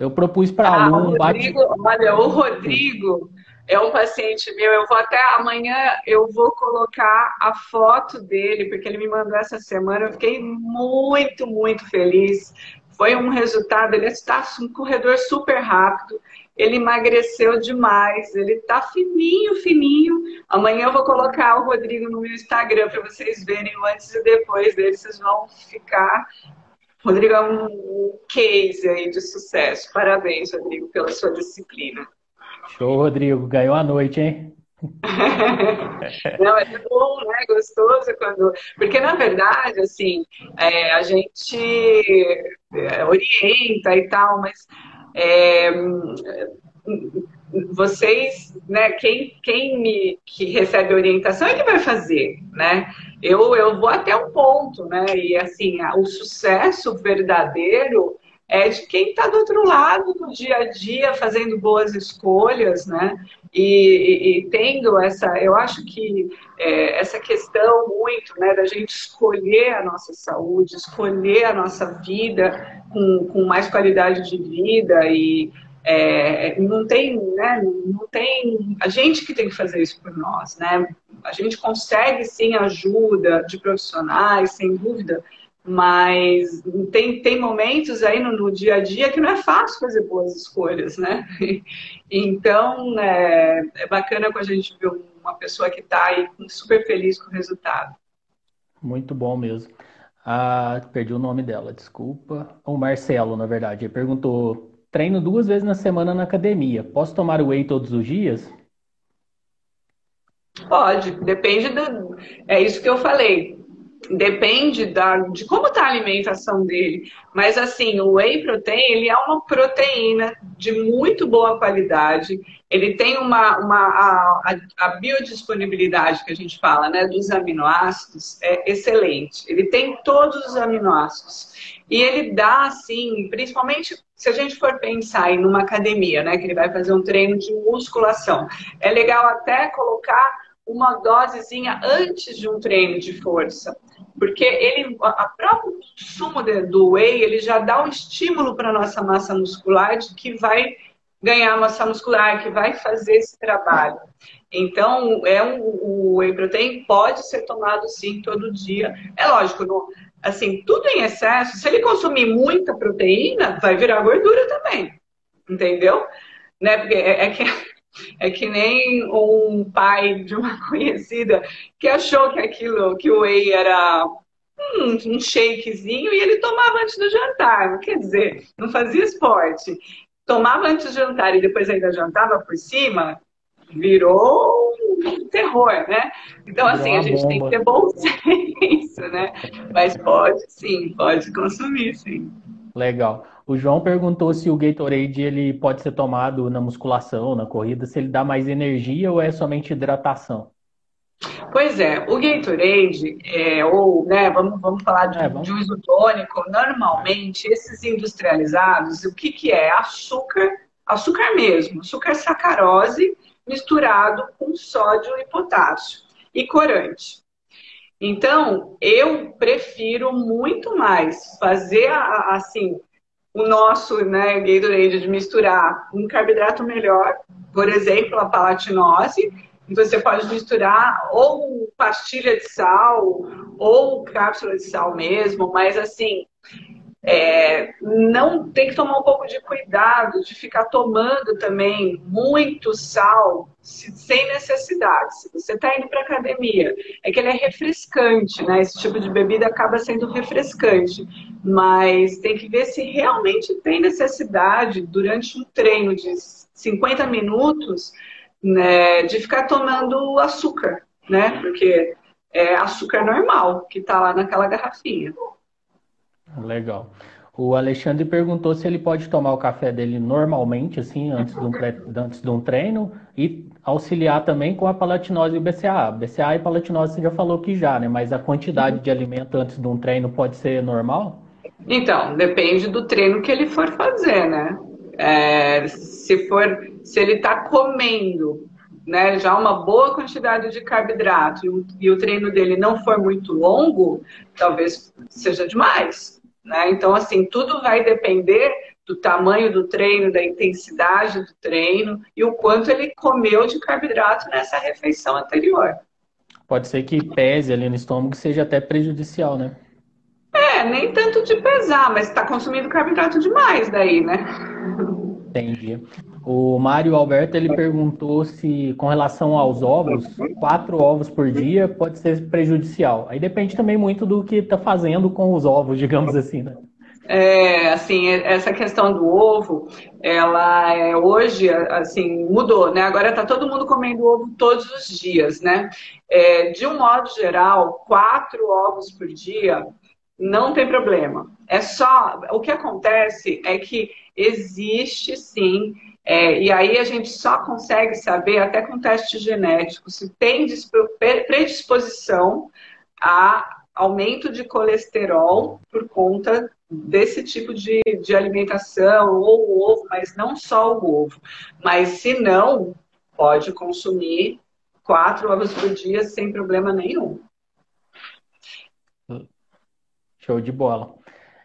Eu propus para ah, aluno. Rodrigo, bate... Olha, o Rodrigo é um paciente meu. Eu vou até amanhã, eu vou colocar a foto dele, porque ele me mandou essa semana. Eu fiquei muito, muito feliz. Foi um resultado. Ele está um corredor super rápido ele emagreceu demais, ele tá fininho, fininho. Amanhã eu vou colocar o Rodrigo no meu Instagram para vocês verem o antes e depois dele, vocês vão ficar. Rodrigo é um case aí de sucesso. Parabéns, Rodrigo, pela sua disciplina. Show, Rodrigo. Ganhou a noite, hein? Não, é bom, né? Gostoso quando. Porque, na verdade, assim, é, a gente é, orienta e tal, mas é, vocês, né, quem, quem me que recebe orientação é que vai fazer, né? Eu, eu vou até um ponto, né? E assim, o sucesso verdadeiro é de quem está do outro lado no dia a dia fazendo boas escolhas, né? E, e, e tendo essa, eu acho que é, essa questão muito, né, da gente escolher a nossa saúde, escolher a nossa vida com, com mais qualidade de vida e é, não tem, né, não tem a gente que tem que fazer isso por nós, né? A gente consegue sim ajuda de profissionais, sem dúvida, Mas tem, tem momentos aí no, no, dia a dia que não é fácil fazer boas escolhas, né? Então, é, é bacana quando a gente vê uma pessoa que está aí super feliz com o resultado. Muito bom mesmo. Ah, perdi o nome dela, desculpa. O Marcelo, na verdade. Ele perguntou: treino duas vezes na semana na academia. Posso tomar whey todos os dias? Pode, depende do. É isso que eu falei depende da, de como está a alimentação dele. Mas assim, o whey protein, ele é uma proteína de muito boa qualidade. Ele tem uma, uma a, a, biodisponibilidade que a gente fala, né, dos aminoácidos é excelente. Ele tem todos os aminoácidos. E ele dá, assim, principalmente se a gente for pensar em numa academia, né, que ele vai fazer um treino de musculação, é legal até colocar uma dosezinha antes de um treino de força. Porque ele, a próprio consumo do whey, ele já dá um estímulo para a nossa massa muscular de que vai ganhar massa muscular, que vai fazer esse trabalho. Então, é um, o whey protein pode ser tomado sim todo dia. É lógico, assim, tudo em excesso, se ele consumir muita proteína, vai virar gordura também. Entendeu? Né? Porque é, é que é que nem um pai de uma conhecida que achou que aquilo, que o whey era um, um shakezinho e ele tomava antes do jantar. Quer dizer, não fazia esporte. Tomava antes do jantar e depois ainda jantava por cima, virou um terror, né? Então, assim, a gente tem que ter bom senso, né? Mas pode sim, pode consumir, sim. Legal. O João perguntou se o Gatorade ele pode ser tomado na musculação, na corrida, se ele dá mais energia ou é somente hidratação. Pois é, o Gatorade, é, ou né, vamos, vamos falar de, é, vamos... de um isotônico, normalmente esses industrializados, o que, que é? Açúcar, açúcar mesmo, açúcar sacarose misturado com sódio e potássio e corante. Então, eu prefiro muito mais fazer assim o nosso né, Gatorade de misturar um carboidrato melhor, por exemplo, a palatinose, você pode misturar ou pastilha de sal ou cápsula de sal mesmo, mas assim, é, não tem que tomar um pouco de cuidado de ficar tomando também muito sal sem necessidade. Se você está indo para academia, é que ele é refrescante, né? Esse tipo de bebida acaba sendo refrescante, mas tem que ver se realmente tem necessidade durante um treino de 50 minutos né, de ficar tomando açúcar, né? Porque é açúcar normal que está lá naquela garrafinha. Legal. O Alexandre perguntou se ele pode tomar o café dele normalmente, assim, antes de um, antes de um treino, e auxiliar também com a palatinose e o BCA. BCA e palatinose você já falou que já, né? Mas a quantidade de alimento antes de um treino pode ser normal? Então, depende do treino que ele for fazer, né? É, se for, se ele está comendo, né, já uma boa quantidade de carboidrato e o, e o treino dele não for muito longo, talvez seja demais. Né? Então, assim, tudo vai depender do tamanho do treino, da intensidade do treino e o quanto ele comeu de carboidrato nessa refeição anterior. Pode ser que pese ali no estômago seja até prejudicial, né? É, nem tanto de pesar, mas está consumindo carboidrato demais daí, né? Entendi. O Mário Alberto ele perguntou se, com relação aos ovos, quatro ovos por dia pode ser prejudicial. Aí depende também muito do que está fazendo com os ovos, digamos assim, né? É, assim, essa questão do ovo, ela é, hoje, assim, mudou, né? Agora está todo mundo comendo ovo todos os dias, né? É, de um modo geral, quatro ovos por dia não tem problema. É só, o que acontece é que existe sim é, e aí a gente só consegue saber, até com teste genético, se tem predisposição a aumento de colesterol por conta desse tipo de, de alimentação, ou o ovo, mas não só o ovo. Mas se não, pode consumir quatro ovos por dia sem problema nenhum. Show de bola.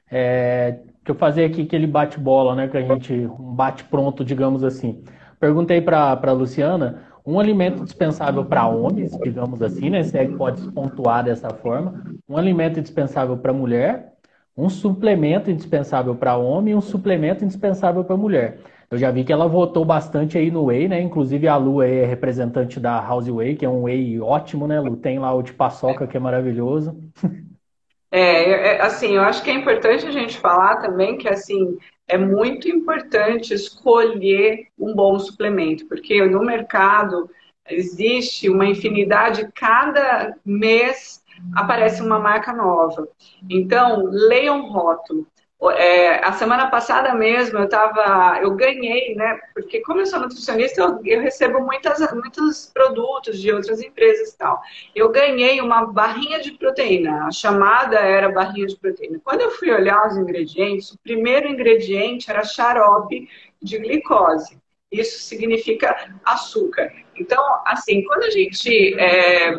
É, Deixa eu fazer aqui aquele bate-bola, né? Que a gente. Bate-pronto, digamos assim. Perguntei para a Luciana um alimento dispensável para homens, digamos assim, né? Se é que pode pontuar dessa forma, um alimento dispensável para mulher, um suplemento indispensável para homem e um suplemento indispensável para mulher. Eu já vi que ela votou bastante aí no Whey, né? Inclusive a Lu é representante da House Whey, que é um Whey ótimo, né, Lu? Tem lá o de paçoca, que é maravilhoso. É, é, assim, eu acho que é importante a gente falar também que, assim, é muito importante escolher um bom suplemento, porque no mercado existe uma infinidade, cada mês aparece uma marca nova. Então, leiam um rótulo. É, a semana passada mesmo eu tava, eu ganhei, né? Porque como eu sou nutricionista, eu, eu, recebo muitas, muitos produtos de outras empresas e tal. Eu ganhei uma barrinha de proteína. A chamada era barrinha de proteína. Quando eu fui olhar os ingredientes, o primeiro ingrediente era xarope de glicose. Isso significa açúcar. Então, assim, quando a gente é,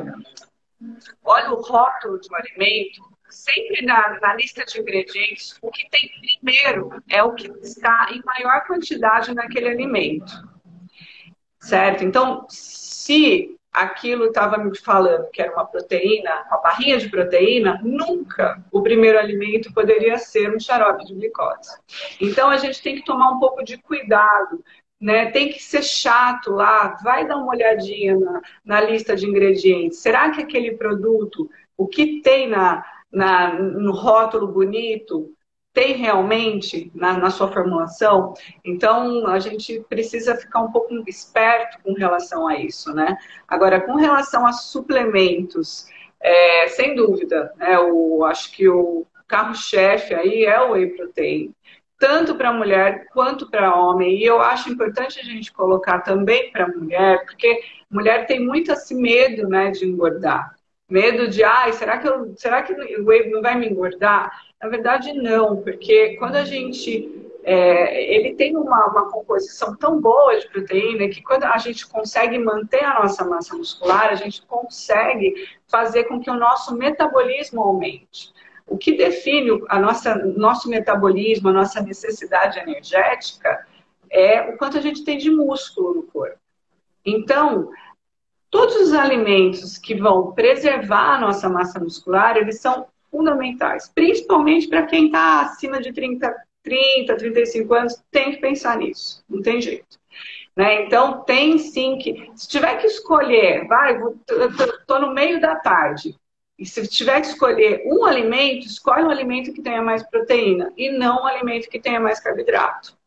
olha o rótulo de um alimento, sempre na, na, lista de ingredientes, o que tem primeiro é o que está em maior quantidade naquele alimento. Certo? Então, se aquilo estava me falando que era uma proteína, uma barrinha de proteína, nunca o primeiro alimento poderia ser um xarope de glicose. Então, a gente tem que tomar um pouco de cuidado né? Tem que ser chato lá, vai dar uma olhadinha na, na, lista de ingredientes. Será que aquele produto, o que tem na, na, no rótulo bonito, tem realmente na, na, sua formulação. Então, a gente precisa ficar um pouco esperto com relação a isso, né? Agora, com relação a suplementos, é, sem dúvida, né, o, acho que o carro-chefe aí é o whey protein, tanto para mulher quanto para homem. E eu acho importante a gente colocar também para mulher, porque mulher tem muito esse medo, né, de engordar. Medo de, ai, será que, eu, será que o whey não vai me engordar? Na verdade, não, porque quando a gente. É, ele tem uma, uma, composição tão boa de proteína que quando a gente consegue manter a nossa massa muscular, a gente consegue fazer com que o nosso metabolismo aumente. O que define a nossa nosso metabolismo, a nossa necessidade energética é o quanto a gente tem de músculo no corpo. Então, Todos os alimentos que vão preservar a nossa massa muscular, eles são fundamentais, principalmente para quem está acima de 30, 30, 35 anos, tem que pensar nisso, não tem jeito. Né? Então, tem sim que, se tiver que escolher, vai, estou no meio da tarde, e se tiver que escolher um alimento, escolhe um alimento que tenha mais proteína e não um alimento que tenha mais carboidrato.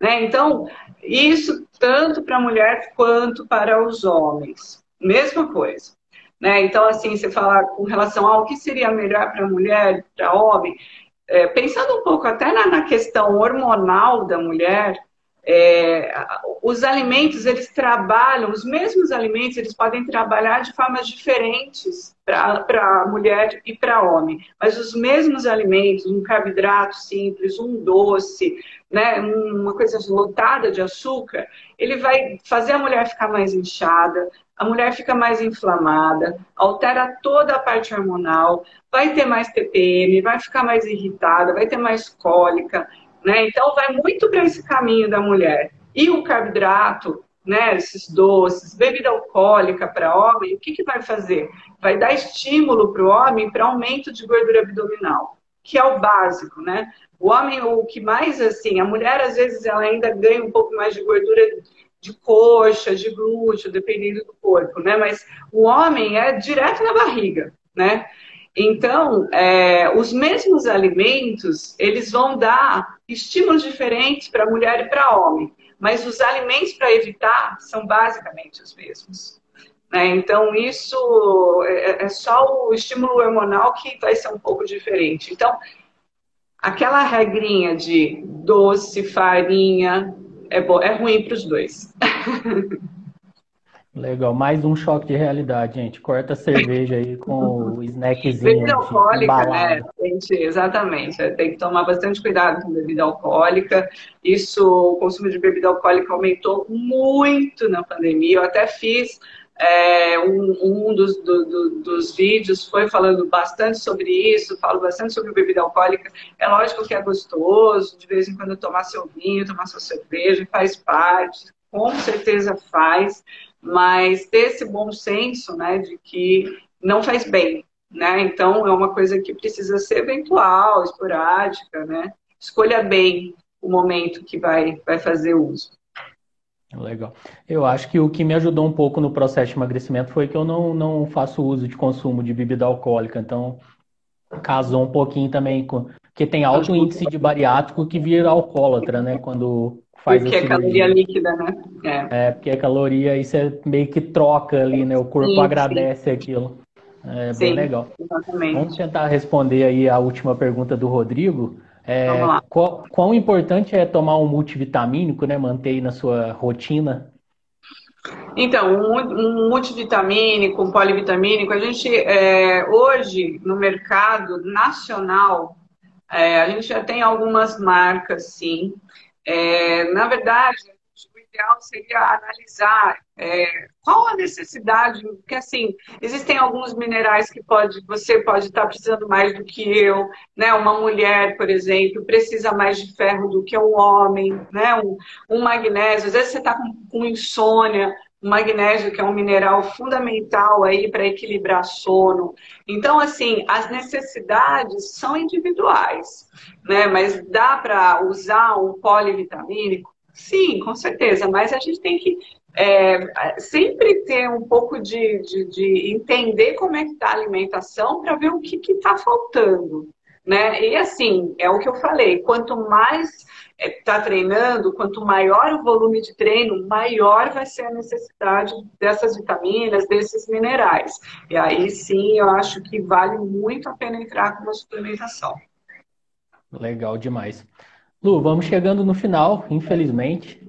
Né? Então, isso tanto para a mulher quanto para os homens. Mesma coisa. Né? Então, assim, você falar com relação ao que seria melhor para a mulher, para homem, é, pensando um pouco até na, na questão hormonal da mulher, é, os alimentos, eles trabalham, os mesmos alimentos, eles podem trabalhar de formas diferentes para mulher e para homem. Mas os mesmos alimentos, um carboidrato simples, um doce, né, uma coisa lotada de açúcar, ele vai fazer a mulher ficar mais inchada, a mulher fica mais inflamada, altera toda a parte hormonal, vai ter mais TPM, vai ficar mais irritada, vai ter mais cólica. Né? Então, vai muito para esse caminho da mulher. E o carboidrato, né, esses doces, bebida alcoólica para homem, o que, que vai fazer? Vai dar estímulo para o homem para aumento de gordura abdominal, que é o básico, né? O homem, o que mais assim, a mulher às vezes ela ainda ganha um pouco mais de gordura de coxa, de glúteo, dependendo do corpo, né? Mas o homem é direto na barriga, né? Então, é, os mesmos alimentos, eles vão dar estímulos diferentes para mulher e para homem, mas os alimentos para evitar são basicamente os mesmos. Né? Então, isso é, é só o estímulo hormonal que vai ser um pouco diferente. Então, aquela regrinha de doce, farinha, é, bom, é ruim para os dois. Legal, mais um choque de realidade, gente. Corta a cerveja aí com o snackzinho. Bebida alcoólica, né? Gente, exatamente. Tem que tomar bastante cuidado com bebida alcoólica. Isso, o consumo de bebida alcoólica aumentou muito na pandemia. Eu até fiz é, um, um dos, do, do, dos vídeos foi falando bastante sobre isso, falo bastante sobre bebida alcoólica. É lógico que é gostoso, de vez em quando tomar seu vinho, tomar sua cerveja, faz parte, com certeza faz, mas ter esse bom senso, né, de que não faz bem, né? Então é uma coisa que precisa ser eventual, esporádica, né? Escolha bem o momento que vai, vai fazer uso. Legal. Eu acho que o que me ajudou um pouco no processo de emagrecimento foi que eu não, não faço uso de consumo de bebida alcoólica. Então, casou um pouquinho também com. Porque tem alto índice de bariátrico que vira alcoólatra, né? Quando faz porque é caloria líquida, né? É. é, porque é caloria e você meio que troca ali, né? O corpo sim, agradece sim. aquilo. É sim, bem legal. Exatamente. Vamos tentar responder aí a última pergunta do Rodrigo. É, qual, quão importante é tomar um multivitamínico, né? Manter aí na sua rotina? Então, um, multivitamínico, um polivitamínico, a gente é, hoje no mercado nacional, é, a gente já tem algumas marcas, sim. É, na verdade, ideal seria analisar é, qual a necessidade, porque assim, existem alguns minerais que pode, você pode estar precisando mais do que eu, né? Uma mulher, por exemplo, precisa mais de ferro do que um homem, né? Um, um magnésio, às vezes você está com, com insônia, o magnésio, que é um mineral fundamental aí para equilibrar sono. Então, assim, as necessidades são individuais, né? Mas dá para usar um polivitamínico Sim, com certeza, mas a gente tem que é, sempre ter um pouco de, de, de entender como é que está a alimentação para ver o que está faltando. Né? E assim, é o que eu falei, quanto mais está é, treinando, quanto maior o volume de treino, maior vai ser a necessidade dessas vitaminas, desses minerais. E aí sim, eu acho que vale muito a pena entrar com uma suplementação. Legal demais. Lu, vamos chegando no final, infelizmente.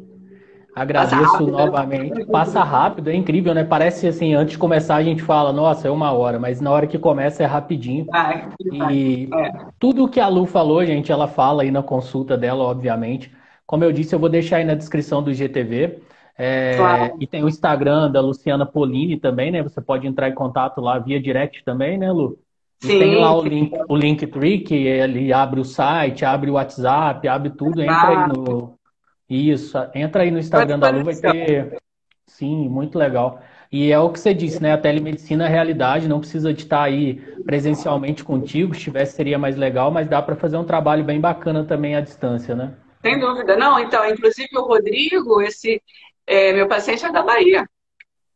Agradeço né? novamente. Passa rápido, é incrível, né? Parece assim, antes de começar a gente fala, nossa, é uma hora, mas na hora que começa é rapidinho. E é. tudo o que a Lu falou, gente, ela fala aí na consulta dela, obviamente. Como eu disse, eu vou deixar aí na descrição do GTV. É, claro. E tem o Instagram da Luciana Polini também, né? Você pode entrar em contato lá via direct também, né, Lu? Sim. Tem lá o link, o Linktree, que ele abre o site, abre o WhatsApp, abre tudo, entra ah. aí no. Isso, entra aí no Instagram da Lu, vai ter. Sim, muito legal. E é o que você disse, né? A telemedicina é realidade, não precisa de estar aí presencialmente contigo, se tivesse seria mais legal, mas dá para fazer um trabalho bem bacana também à distância, né? Sem dúvida. Não, então, inclusive o Rodrigo, esse é, meu paciente é da Bahia.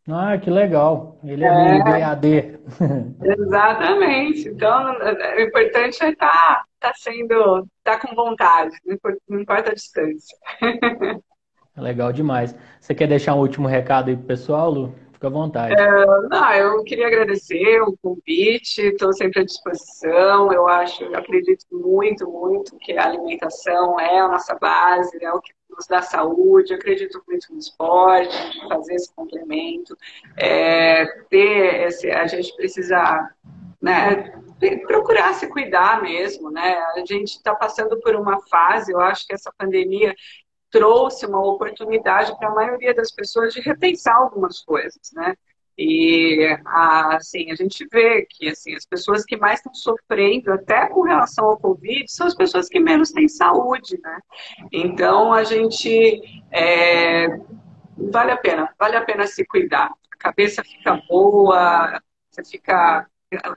Ah, que legal. Ele é, é do EAD. Exatamente. Então, o importante é estar tá, tá sendo, tá com vontade, não importa a distância. Legal demais. Você quer deixar um último recado aí pro pessoal, Lu? Fica à vontade. É, não, eu queria agradecer o convite, estou sempre à disposição. Eu acho, eu acredito muito, muito que a alimentação é a nossa base, é o que nos dá saúde, acredito muito no esporte, fazer esse complemento, é, ter esse, a gente precisa né, procurar se cuidar mesmo, né? A gente está passando por uma fase, eu acho que essa pandemia trouxe uma oportunidade para a maioria das pessoas de repensar algumas coisas, né? E assim, a gente vê que assim, as pessoas que mais estão sofrendo, até com relação ao Covid, são as pessoas que menos têm saúde, né? Então a gente é, vale a pena, vale a pena se cuidar. A cabeça fica boa, você fica.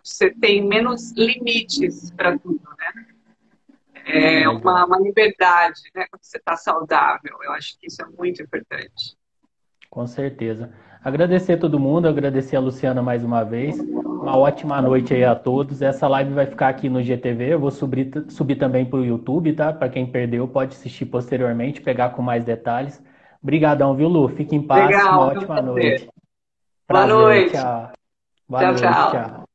Você tem menos limites para tudo, né? É uma, uma liberdade, né? Quando você está saudável. Eu acho que isso é muito importante. Com certeza. Agradecer a todo mundo, agradecer a Luciana mais uma vez. Uma ótima noite aí a todos. Essa live vai ficar aqui no GTV. Eu vou subir, subir também para o YouTube, tá? Para quem perdeu, pode assistir posteriormente, pegar com mais detalhes. Obrigadão, viu, Lu? Fique em paz. Legal, uma ótima noite. Prazer, Boa noite. Tchau. Boa tchau, noite, tchau. tchau.